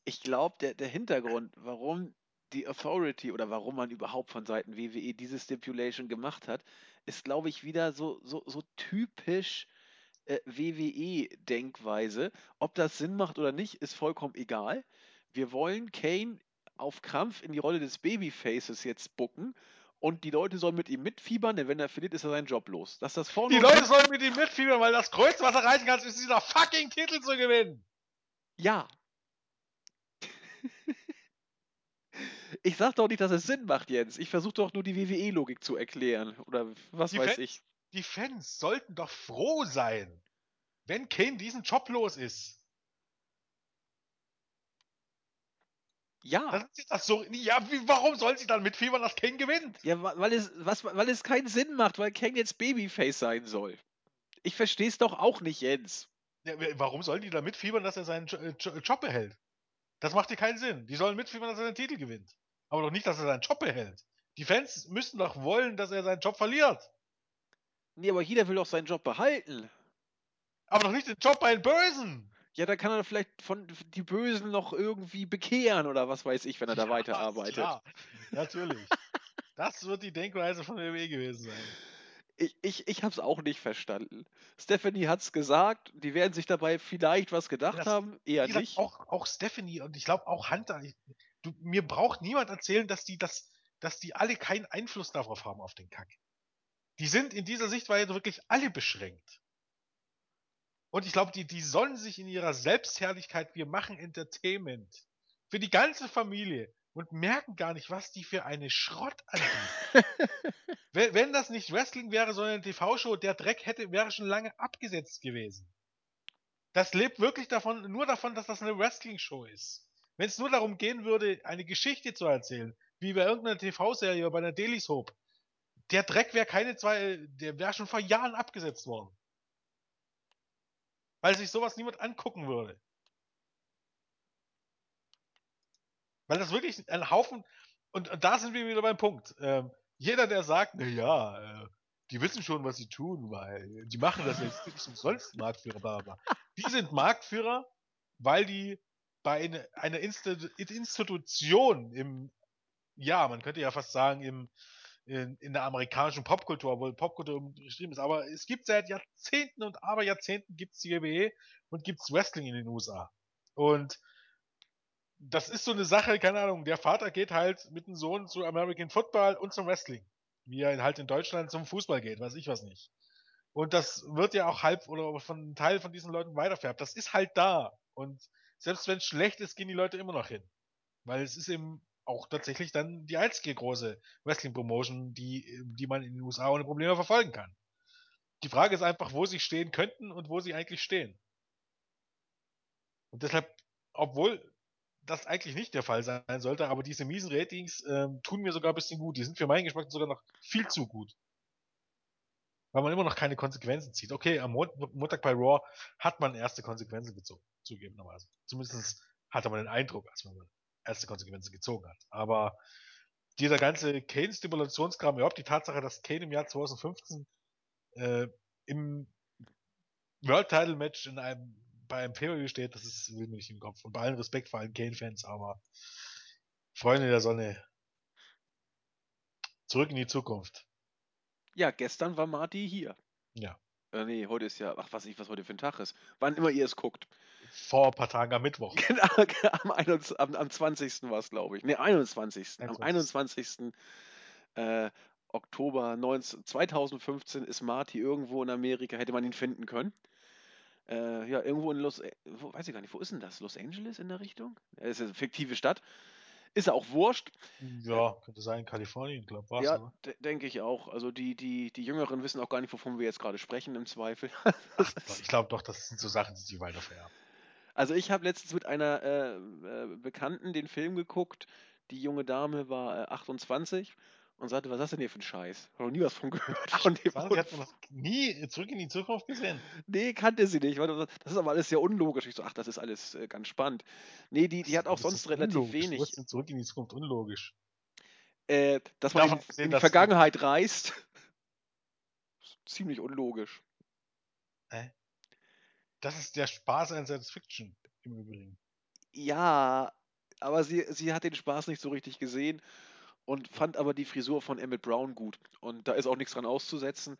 Ich glaube, der, der Hintergrund, warum die Authority oder warum man überhaupt von Seiten WWE diese Stipulation gemacht hat, ist, glaube ich, wieder so, so, so typisch äh, WWE-Denkweise. Ob das Sinn macht oder nicht, ist vollkommen egal. Wir wollen Kane auf Krampf in die Rolle des Babyfaces jetzt bucken und die Leute sollen mit ihm mitfiebern, denn wenn er verliert, ist er seinen Job los. Dass das vorne Die Leute sollen mit ihm mitfiebern, weil das Größte, was er erreichen kann, ist dieser fucking Titel zu gewinnen. Ja. Ich sag doch nicht, dass es Sinn macht, Jens. Ich versuche doch nur die WWE-Logik zu erklären. Oder was Die weiß Fans, ich. die Fans sollten doch froh sein, wenn Kane diesen Job los ist. Ja. Das ist das so. Ja, wie, warum sollen sie dann mitfiebern, dass Kane gewinnt? Ja, weil es, was, weil es keinen Sinn macht, weil Kane jetzt Babyface sein soll. Ich verstehe es doch auch nicht, Jens. Ja, warum sollen die da mitfiebern, dass er seinen Jo- äh, Jo- Job behält? Das macht dir keinen Sinn. Die sollen mitfiebern, dass er den Titel gewinnt. Aber doch nicht, dass er seinen Job behält. Die Fans müssen doch wollen, dass er seinen Job verliert. Nee, aber jeder will doch seinen Job behalten. Aber doch nicht den Job bei den Bösen. Ja, dann kann er vielleicht von die Bösen noch irgendwie bekehren oder was weiß ich, wenn er da Ja, weiterarbeitet. Klar, natürlich. <laughs> das wird die Denkweise von WWE gewesen sein. Ich, ich, ich hab's auch nicht verstanden. Stephanie hat's gesagt, die werden sich dabei vielleicht was gedacht Das- haben, eher gesagt, nicht. auch, auch Stephanie und ich glaube auch Hunter. Ich, du, mir braucht niemand erzählen, dass die, das, dass die alle keinen Einfluss darauf haben, auf den Kack. Die sind in dieser Sichtweise wirklich alle beschränkt. Und ich glaube, die, die sollen sich in ihrer Selbstherrlichkeit, wir machen Entertainment für die ganze Familie und merken gar nicht, was die für eine Schrott anbieten. <laughs> wenn, wenn das nicht Wrestling wäre, sondern eine TV-Show, der Dreck hätte, wäre schon lange abgesetzt gewesen. Das lebt wirklich davon, nur davon, dass das eine Wrestling-Show ist. Wenn es nur darum gehen würde, eine Geschichte zu erzählen, wie bei irgendeiner TV-Serie oder bei einer Daily Soap, der Dreck wäre keine zwei, der wäre schon vor Jahren abgesetzt worden. Weil sich sowas niemand angucken würde. Weil das wirklich ein Haufen, und, und da sind wir wieder beim Punkt. Ähm, jeder, der sagt, na ja, äh, die wissen schon, was sie tun, weil die machen das jetzt nicht umsonst Marktführer, bla bla. Die sind Marktführer, weil die bei eine, einer Insti Institution im, ja, man könnte ja fast sagen, im, in, in der amerikanischen Popkultur, obwohl Popkultur umschrieben ist, aber es gibt seit Jahrzehnten und Aberjahrzehnten gibt's die WWE und gibt's Wrestling in den USA. Und das ist so eine Sache, keine Ahnung, der Vater geht halt mit dem Sohn zu American Football und zum Wrestling. Wie er halt in Deutschland zum Fußball geht, weiß ich was nicht. Und das wird ja auch halb oder von einem Teil von diesen Leuten weiterfärbt. Das ist halt da. Und selbst wenn es schlecht ist, gehen die Leute immer noch hin. Weil es ist eben auch tatsächlich dann die einzige große Wrestling-Promotion, die, die man in den USA ohne Probleme verfolgen kann. Die Frage ist einfach, wo sie stehen könnten und wo sie eigentlich stehen. Und deshalb, obwohl das eigentlich nicht der Fall sein sollte, aber diese miesen Ratings ähm, tun mir sogar ein bisschen gut. Die sind für meinen Geschmack sogar noch viel zu gut. Weil man immer noch keine Konsequenzen zieht. Okay, am Mon Montag bei Raw hat man erste Konsequenzen gezogen, zugegebenermaßen. Zumindest hatte man den Eindruck, als man erste Konsequenzen gezogen hat. Aber dieser ganze Kane-Stimulationskram, überhaupt die Tatsache, dass Kane im Jahr 2015 äh, im World Title Match in einem bei einem pay steht, das ist will mir nicht im Kopf. Und bei allen Respekt vor allen Kane-Fans, aber Freunde der Sonne, Zurück in die Zukunft. Ja, gestern war Marty hier. Ja. Äh, nee, heute ist ja, ach, was ich, was heute für ein Tag ist. Wann immer ihr es guckt. Vor ein paar Tagen am Mittwoch. <laughs> Genau, <laughs> am, 21, am, am 20. war es, glaube ich. Nee, 21. Am 21.. 21. Äh, Oktober 19, 2015 ist Marty irgendwo in Amerika, hätte man ihn finden können. Äh, ja, irgendwo in Los, wo, weiß ich gar nicht, wo ist denn das? Los Angeles in der Richtung? Ja, ist eine fiktive Stadt. Ist ja auch wurscht. Ja, könnte sein, Kalifornien, glaube ich. Ja, de denke ich auch. Also die, die, die Jüngeren wissen auch gar nicht, wovon wir jetzt gerade sprechen, im Zweifel. <laughs> Ach, ich glaube doch, das sind so Sachen, die sie weiter vererben. Also ich habe letztens mit einer äh, äh, Bekannten den Film geguckt. Die junge Dame war äh, 28 und sagte, was ist das denn hier für ein Scheiß? Habe noch nie was von gehört. Von dem was? Sie hat noch nie zurück in die Zukunft gesehen? Nee, kannte sie nicht. Das ist aber alles sehr unlogisch. Ich so, ach, das ist alles äh, ganz spannend. Nee, die, die hat auch sonst relativ unlogisch. wenig. Was ist zurück in die Zukunft unlogisch? Äh, dass man in, sehen, in, die Vergangenheit reist. <laughs> Ziemlich unlogisch. Hä? Das ist der Spaß an Science Fiction im Übrigen. Ja, aber sie, sie hat den Spaß nicht so richtig gesehen und fand aber die Frisur von Emmett Brown gut. Und da ist auch nichts dran auszusetzen.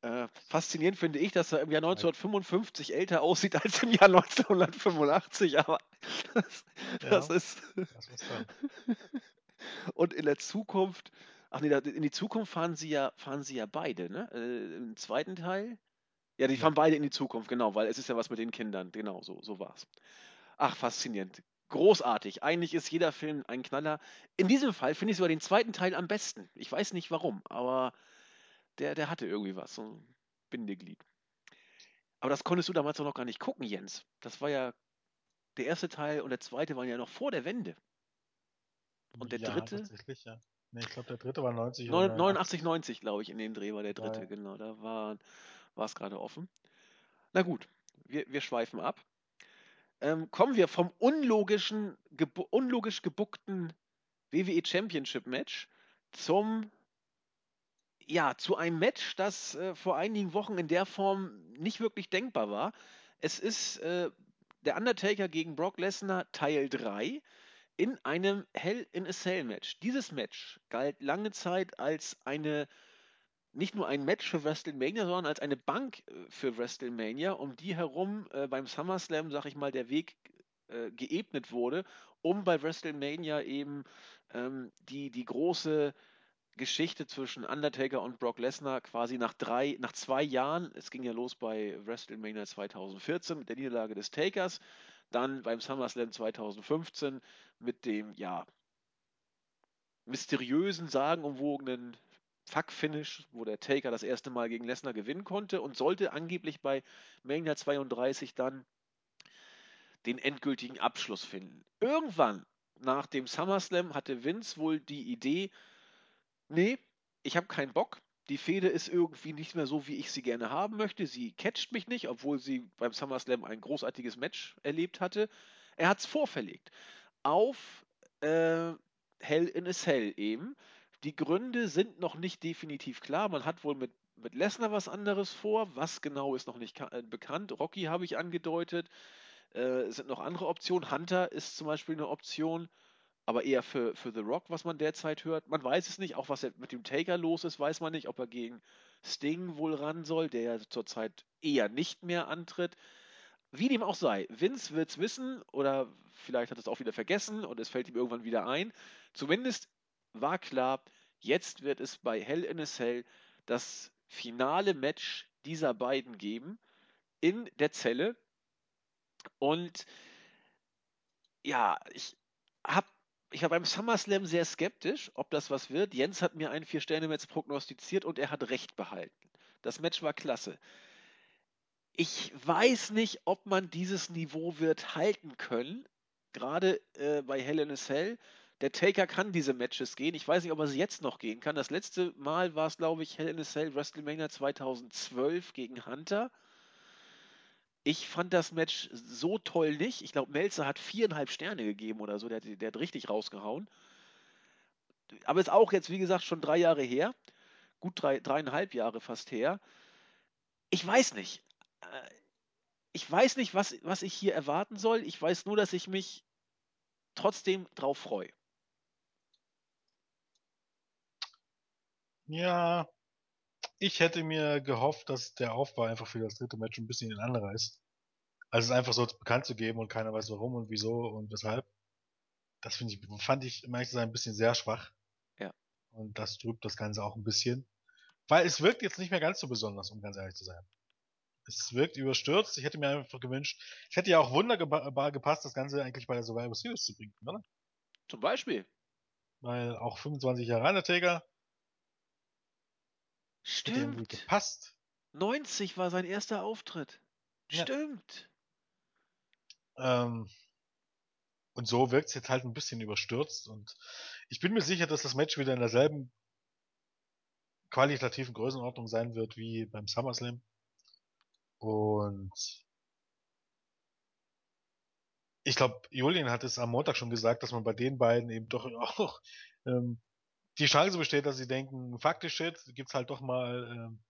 Äh, faszinierend finde ich, dass er im Jahr 1955 älter aussieht als im Jahr 1985, <laughs> aber das, ja, das ist. Das <laughs> und in der Zukunft, ach nee, in die Zukunft fahren sie ja, fahren sie ja beide, ne? Äh, Im zweiten Teil. Ja, die fahren beide in die Zukunft, genau, weil es ist ja was mit den Kindern. Genau, so, so war's. Ach, faszinierend. Großartig. Eigentlich ist jeder Film ein Knaller. In diesem Fall finde ich sogar den zweiten Teil am besten. Ich weiß nicht warum, aber der, der hatte irgendwie was, so ein Bindeglied. Aber das konntest du damals doch noch gar nicht gucken, Jens. Das war ja der erste Teil und der zweite waren ja noch vor der Wende. Und der ja, dritte? Tatsächlich, ja. Nee, ich glaube, der dritte war 90 89, 89, 90, glaube ich, in dem Dreh war der dritte, ja. genau. Da war es gerade offen. Na gut, wir, wir schweifen ab. Ähm, kommen wir vom unlogischen, gebu unlogisch gebuckten WWE Championship Match zum ja, zu einem Match, das äh, vor einigen Wochen in der Form nicht wirklich denkbar war. Es ist äh, der Undertaker gegen Brock Lesnar Teil 3 in einem Hell in a Cell Match. Dieses Match galt lange Zeit als eine nicht nur ein Match für WrestleMania, sondern als eine Bank äh, für WrestleMania, um die herum äh, beim SummerSlam, sag ich mal, der Weg äh, geebnet wurde, um bei WrestleMania eben ähm, die, die große Geschichte zwischen Undertaker und Brock Lesnar quasi nach drei, nach zwei Jahren, es ging ja los bei WrestleMania 2014 mit der Niederlage des Takers, dann beim SummerSlam 2015 mit dem, ja, mysteriösen, sagenumwogenen Fuck-Finish, wo der Taker das erste Mal gegen Lesnar gewinnen konnte und sollte angeblich bei Mania 32 dann den endgültigen Abschluss finden. Irgendwann nach dem SummerSlam hatte Vince wohl die Idee, nee, ich habe keinen Bock. Die Fehde ist irgendwie nicht mehr so, wie ich sie gerne haben möchte. Sie catcht mich nicht, obwohl sie beim SummerSlam ein großartiges Match erlebt hatte. Er hat es vorverlegt. Auf äh, Hell in a Cell eben. Die Gründe sind noch nicht definitiv klar. Man hat wohl mit, mit Lesnar was anderes vor. Was genau ist noch nicht äh, bekannt. Rocky habe ich angedeutet. Äh, sind noch andere Optionen. Hunter ist zum Beispiel eine Option, aber eher für, für The Rock, was man derzeit hört. Man weiß es nicht. Auch was mit dem Taker los ist, weiß man nicht. Ob er gegen Sting wohl ran soll, der ja zurzeit eher nicht mehr antritt. Wie dem auch sei, Vince wird es wissen oder vielleicht hat es auch wieder vergessen und es fällt ihm irgendwann wieder ein. Zumindest war klar, jetzt wird es bei Hell in a Cell das finale Match dieser beiden geben in der Zelle. Und ja, ich habe ich war beim SummerSlam sehr skeptisch, ob das was wird. Jens hat mir ein Vier-Sterne-Match prognostiziert und er hat recht behalten. Das Match war klasse. Ich weiß nicht, ob man dieses Niveau wird halten können. Gerade äh, bei Hell in a Cell. Der Taker kann diese Matches gehen. Ich weiß nicht, ob er sie jetzt noch gehen kann. Das letzte Mal war es, glaube ich, Hell in a Cell WrestleMania 2012 gegen Hunter. Ich fand das Match so toll nicht. Ich glaube, Melzer hat viereinhalb Sterne gegeben oder so. Der, der hat richtig rausgehauen. Aber ist auch jetzt, wie gesagt, schon drei Jahre her. Gut drei, dreieinhalb Jahre fast her. Ich weiß nicht. Äh, ich weiß nicht, was, was ich hier erwarten soll. Ich weiß nur, dass ich mich trotzdem drauf freue. Ja, ich hätte mir gehofft, dass der Aufbau einfach für das dritte Match ein bisschen ein anderer ist. Also es einfach so bekannt zu geben und keiner weiß warum und wieso und weshalb. Das finde ich, fand ich, um ehrlich zu sein, ein bisschen sehr schwach. Ja. Und das trübt das Ganze auch ein bisschen. Weil es wirkt jetzt nicht mehr ganz so besonders, um ganz ehrlich zu sein. Es wirkt überstürzt. Ich hätte mir einfach gewünscht, es hätte ja auch wunderbar gepasst, das Ganze eigentlich bei der Survivor Series zu bringen, oder? Zum Beispiel. Weil auch 25 Jahre Undertaker Stimmt. gepasst. 90 war sein erster Auftritt. Ja. Stimmt. Ähm, und so wirkt es jetzt halt ein bisschen überstürzt. Und ich bin mir sicher, dass das Match wieder in derselben qualitativen Größenordnung sein wird wie beim SummerSlam. Und ich glaube, Julian hat es am Montag schon gesagt, dass man bei den beiden eben doch <laughs> auch ähm, die Chance besteht, dass sie denken, faktisch shit, gibt's halt doch mal ähm,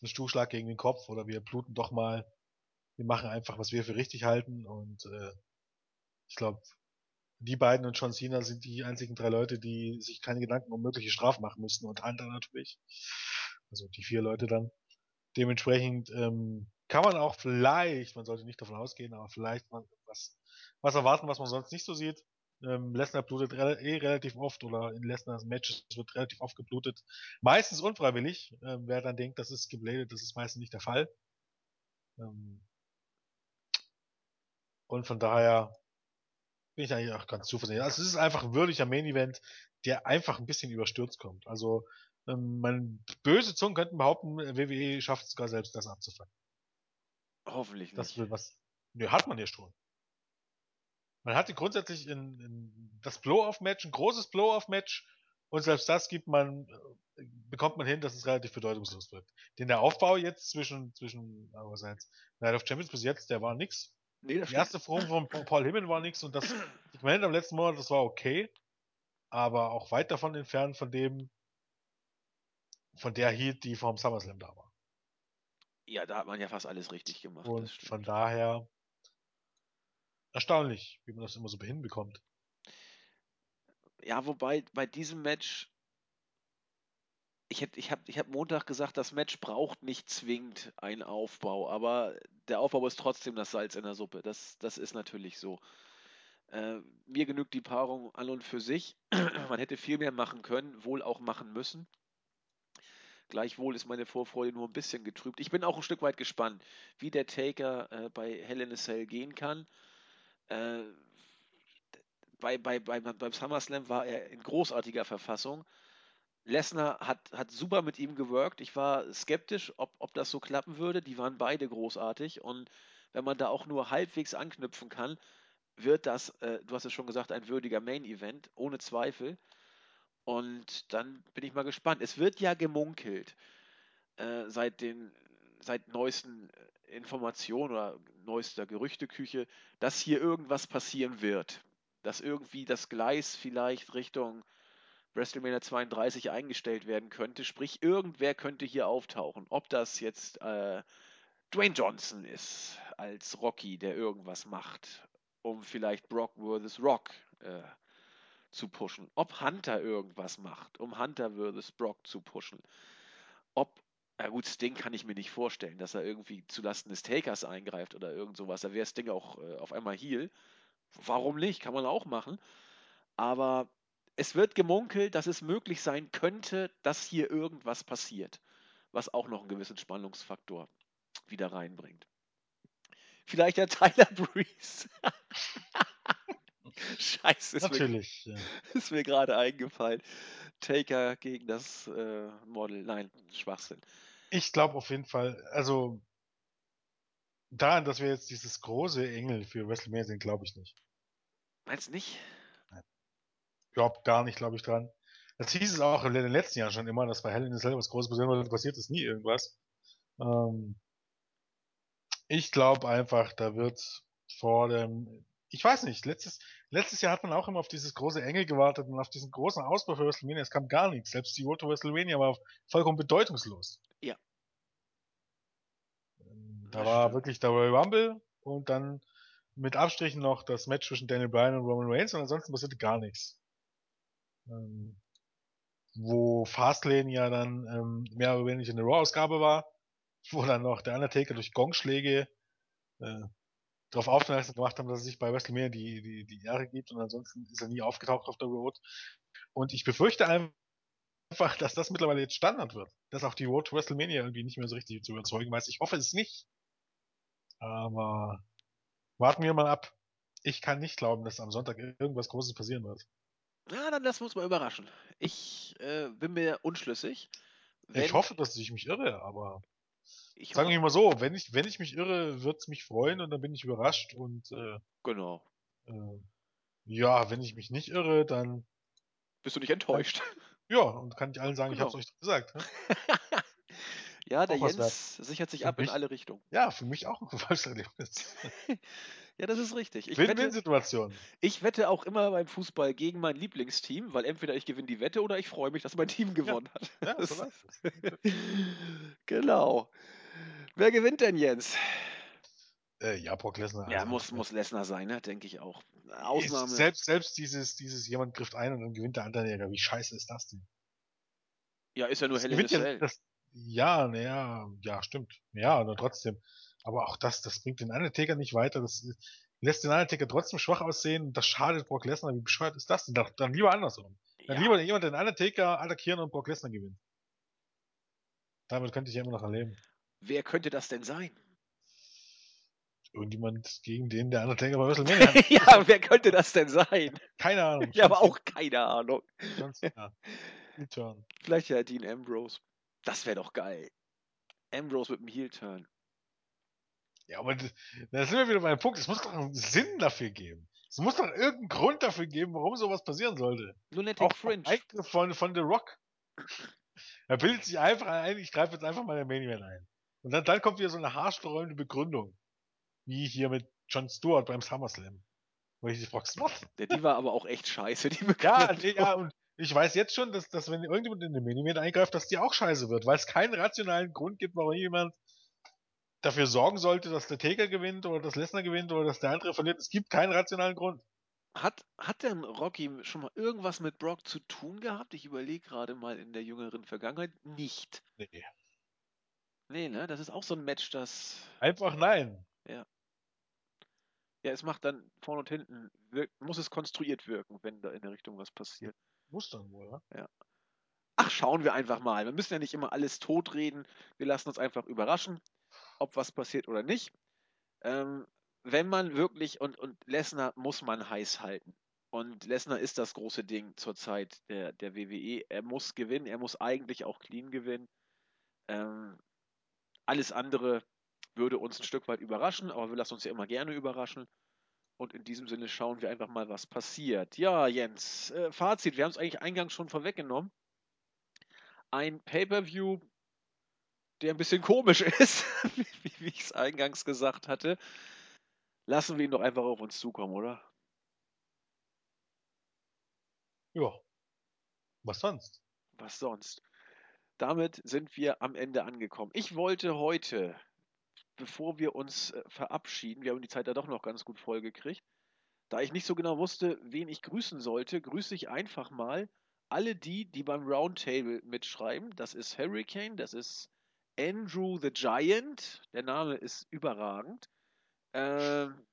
einen Stuhlschlag gegen den Kopf oder wir bluten doch mal, wir machen einfach, was wir für richtig halten und äh, ich glaube, die beiden und John Cena sind die einzigen drei Leute, die sich keine Gedanken um mögliche Strafen machen müssen und Hunter natürlich. Also die vier Leute dann. Dementsprechend ähm, kann man auch vielleicht, man sollte nicht davon ausgehen, aber vielleicht was, was erwarten, was man sonst nicht so sieht. Ähm, Lesnar blutet re eh relativ oft oder in Lesnars Matches wird relativ oft geblutet. Meistens unfreiwillig. Ähm, wer dann denkt, das ist gebladet, das ist meistens nicht der Fall. Ähm, und von daher bin ich eigentlich auch ganz zuversichtlich. Also es ist einfach ein würdiger Main Event, der einfach ein bisschen überstürzt kommt. Also ähm, man, böse Zungen könnten behaupten, WWE schafft es sogar selbst, das abzufangen. Hoffentlich nicht. Das will was. Ne, hat man ja schon. Man hatte grundsätzlich in, in das Blow-Off-Match, ein großes Blow-Off-Match, und selbst das gibt man, äh, bekommt man hin, dass es relativ bedeutungslos wird. Denn der Aufbau jetzt zwischen, zwischen, äh, was heißt, Night of Champions bis jetzt, der war nix. Nee, Die erste Form von Paul Heyman war nix und das <clears throat> Segment am letzten Monat, das war okay. Aber auch weit davon entfernt von dem, von der Heat, die vom SummerSlam da war. Ja, da hat man ja fast alles richtig gemacht. Und von daher erstaunlich, wie man das immer so hinbekommt. Ja, wobei bei diesem Match, ich, hätt, ich habe ich hab Montag gesagt, das Match braucht nicht zwingend einen Aufbau, aber der Aufbau ist trotzdem das Salz in der Suppe. Das, das ist natürlich so. Äh, mir genügt die Paarung an und für sich. <clears throat> Man hätte viel mehr machen können, wohl auch machen müssen. Gleichwohl ist meine Vorfreude nur ein bisschen getrübt. Ich bin auch ein Stück weit gespannt, wie der Taker äh, bei Hell in a Cell gehen kann. Äh, bei, bei, bei, beim SummerSlam war er in großartiger Verfassung. Lesnar hat, hat super mit ihm gewirkt. Ich war skeptisch, ob, ob das so klappen würde. Die waren beide großartig. Und wenn man da auch nur halbwegs anknüpfen kann, wird das, äh, du hast es schon gesagt, ein würdiger Main-Event, ohne Zweifel. Und dann bin ich mal gespannt. Es wird ja gemunkelt äh, seit den seit neuesten Informationen oder neuester Gerüchteküche, dass hier irgendwas passieren wird. Dass irgendwie das Gleis vielleicht Richtung WrestleMania 32 eingestellt werden könnte. Sprich, irgendwer könnte hier auftauchen. Ob das jetzt äh, Dwayne Johnson ist als Rocky, der irgendwas macht, um vielleicht Brock vs. Rock äh, zu pushen. Ob Hunter irgendwas macht, um Hunter vs. Brock zu pushen. Ob, na gut, Sting kann ich mir nicht vorstellen, dass er irgendwie zulasten des Takers eingreift oder irgend sowas. Da wäre Sting auch äh, auf einmal Heal. Warum nicht? Kann man auch machen. Aber es wird gemunkelt, dass es möglich sein könnte, dass hier irgendwas passiert, was auch noch einen gewissen Spannungsfaktor wieder reinbringt. Vielleicht der <laughs> Tyler Breeze. <laughs> Scheiße, ist Natürlich. Mir, ja. <laughs> ist mir gerade eingefallen. Taker gegen das äh, Model. Nein, Schwachsinn. Ich glaube auf jeden Fall, also daran, dass wir jetzt dieses große Engel für WrestleMania sind, glaube ich nicht. Meinst du nicht? Nein. Überhaupt gar nicht, glaube ich, dran. Das hieß es auch in den letzten Jahren schon immer, dass bei Hell in a Cell was Großes passiert, aber passiert ist nie irgendwas. Ähm, ich glaube einfach, da wird vor dem, ich weiß nicht, letztes, letztes Jahr hat man auch immer auf dieses große Engel gewartet und auf diesen großen Ausbau für WrestleMania. Es kam gar nichts. Selbst die Road to WrestleMania war vollkommen bedeutungslos. Ja. Da war stimmt. wirklich der Royal Rumble und dann mit Abstrichen noch das Match zwischen Daniel Bryan und Roman Reigns und ansonsten passierte gar nichts. Ähm, wo Fastlane ja dann ähm, mehr oder weniger eine Raw-Ausgabe war, wo dann noch der Undertaker durch Gongschläge äh, darauf aufmerksam gemacht haben, dass er sich bei WrestleMania die, die, die Ehre gibt und ansonsten ist er nie aufgetaucht auf der Road. Und ich befürchte einfach, dass das mittlerweile jetzt Standard wird. Dass auch die Road to WrestleMania irgendwie nicht mehr so richtig zu überzeugen weiß. Ich hoffe es nicht. Aber warten wir mal ab. Ich kann nicht glauben, dass am Sonntag irgendwas Großes passieren wird. Ja, dann lassen wir uns mal überraschen. Ich äh, bin mir unschlüssig. Wenn, Ich hoffe, dass ich mich irre, aber ich sagen wir mal so, wenn ich, wenn ich mich irre, wird's mich freuen und dann bin ich überrascht und äh, genau. äh, ja, wenn ich mich nicht irre, dann Bist du nicht enttäuscht? ja, und kann ich allen sagen, ich Genau. hab's euch gesagt. Ne? <laughs> ja, der wert. Jens sichert sich Für ab in mich- alle Richtungen. Ja, für mich auch ein <laughs> Erfolgserlebnis. <laughs> Ja, das ist richtig. Ich wette, Win-Win-Situation. ich wette auch immer beim Fußball gegen mein Lieblingsteam, weil entweder ich gewinne die Wette oder ich freue mich, dass mein Team gewonnen hat. Ja, so es. genau. Wer gewinnt denn, Jens? Äh, ja, Brock Lesnar. Ja, also, muss, muss Lesnar sein, ne? denke ich auch. Ausnahme. Selbst, selbst dieses, dieses jemand trifft ein und dann gewinnt der Undertaker. Wie scheiße ist das denn? ja, ist ja nur Hell ja, das, ja, naja, ja, stimmt. Ja, aber trotzdem. Aber auch das, das bringt den Undertaker nicht weiter. Das äh, lässt den Undertaker trotzdem schwach aussehen. Das schadet Brock Lesnar. Wie bescheuert ist das denn? Dann, dann lieber andersrum. Dann Ja. lieber jemand den Undertaker attackieren und Brock Lesnar gewinnt. Damit könnte ich ja immer noch erleben. Wer könnte das denn sein? Irgendjemand gegen den der Undertaker bei WrestleMania <laughs> hat. ja, wer könnte das denn sein? Keine Ahnung. Ich habe auch keine Ahnung. John Cena. Heel-Turn. Vielleicht ja Dean Ambrose. Das wäre doch geil. Ambrose mit dem Heel-Turn. Ja, aber das, da sind wir wieder bei dem Punkt. Es muss doch einen Sinn dafür geben. Es muss doch irgendeinen Grund dafür geben, warum sowas passieren sollte. Lunatic Auch Fringe. Von, von The Rock. Er bildet sich einfach ein, ich greife jetzt einfach mal den Main Event ein. Und dann, dann kommt wieder so eine haarsträubende Begründung. Wie hier mit Jon Stewart beim SummerSlam. Wo ich dich fragst, was? Ja, die war aber auch echt scheiße, die Ja, Begründung. nee, ja, und ich weiß jetzt schon, dass, dass wenn irgendjemand in den Event eingreift, dass die auch scheiße wird, weil es keinen rationalen Grund gibt, warum jemand dafür sorgen sollte, dass der Taker gewinnt oder dass Lesnar gewinnt oder dass der andere verliert. Es gibt keinen rationalen Grund. Hat, hat denn Rocky schon mal irgendwas mit Brock zu tun gehabt? Ich überlege gerade mal in der jüngeren Vergangenheit. Nicht. Nee. Nee, ne? Das ist auch so ein Match, das. Einfach nein. Ja, es macht dann vorne und hinten. Wirk, muss es konstruiert wirken, wenn da in der Richtung was passiert. Muss dann wohl, ja? Ach, schauen wir einfach mal. Wir müssen ja nicht immer alles totreden. Wir lassen uns einfach überraschen, ob was passiert oder nicht. Ähm, wenn man wirklich, und, und Lesnar muss man heiß halten. Und Lesnar ist das große Ding zurzeit der, der WWE. Er muss gewinnen, er muss eigentlich auch clean gewinnen. Ähm, alles andere würde uns ein Stück weit überraschen, aber wir lassen uns ja immer gerne überraschen. Und in diesem Sinne schauen wir einfach mal, was passiert. Ja, Jens, äh, Fazit, wir haben es eigentlich eingangs schon vorweggenommen. Ein Pay-per-View, der ein bisschen komisch <laughs> ist, wie, wie ich es eingangs gesagt hatte. Lassen wir ihn doch einfach auf uns zukommen, oder? Ja. Was sonst? Was sonst? Damit sind wir am Ende angekommen. Ich wollte heute, bevor wir uns äh, verabschieden, wir haben die Zeit ja doch noch ganz gut vollgekriegt, da ich nicht so genau wusste, wen ich grüßen sollte, grüße ich einfach mal alle die, die beim Roundtable mitschreiben. Das ist Hurricane, das ist Andrew the Giant, der Name ist überragend. Ähm,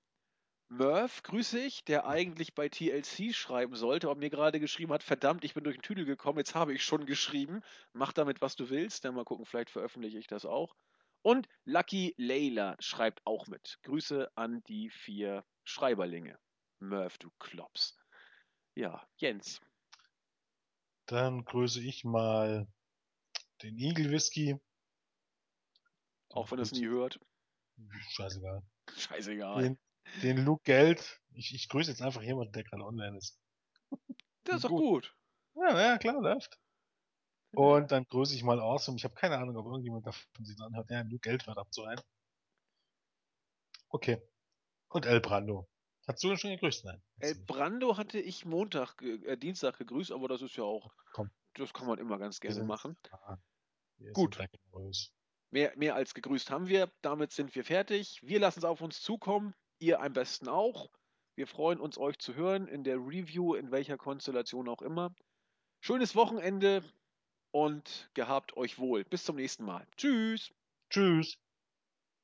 Murph grüße ich, der eigentlich bei TLC schreiben sollte, aber mir gerade geschrieben hat, verdammt, ich bin durch den Tüdel gekommen, jetzt habe ich schon geschrieben. Mach damit, was du willst. Dann mal gucken, vielleicht veröffentliche ich das auch. Und Lucky Layla schreibt auch mit. Grüße an die vier Schreiberlinge. Murph, du Klops. Ja, Jens. Dann grüße ich mal den Eagle Whisky. Auch wenn er es nie hört. Scheißegal. Scheißegal. Den, den Luke Geld. Ich, ich grüße jetzt einfach jemanden, der gerade online ist. Das ist doch gut. gut. Ja, ja, klar, läuft. Und dann grüße ich mal Awesome. Ich habe keine Ahnung, ob irgendjemand davon sich anhört. Ja, Luke Geld hört ab so ein. Okay. Und El Brando. Hast du ihn schon gegrüßt? Nein. El Brando hatte ich Montag, äh, Dienstag gegrüßt, aber das ist ja auch, Komm. das kann man immer ganz gerne sind- machen. Ah, Gut. Mehr, mehr als gegrüßt haben wir. Damit sind wir fertig. Wir lassen es auf uns zukommen. Ihr am besten auch. Wir freuen uns, euch zu hören in der Review, in welcher Konstellation auch immer. Schönes Wochenende und gehabt euch wohl. Bis zum nächsten Mal. Tschüss. Tschüss.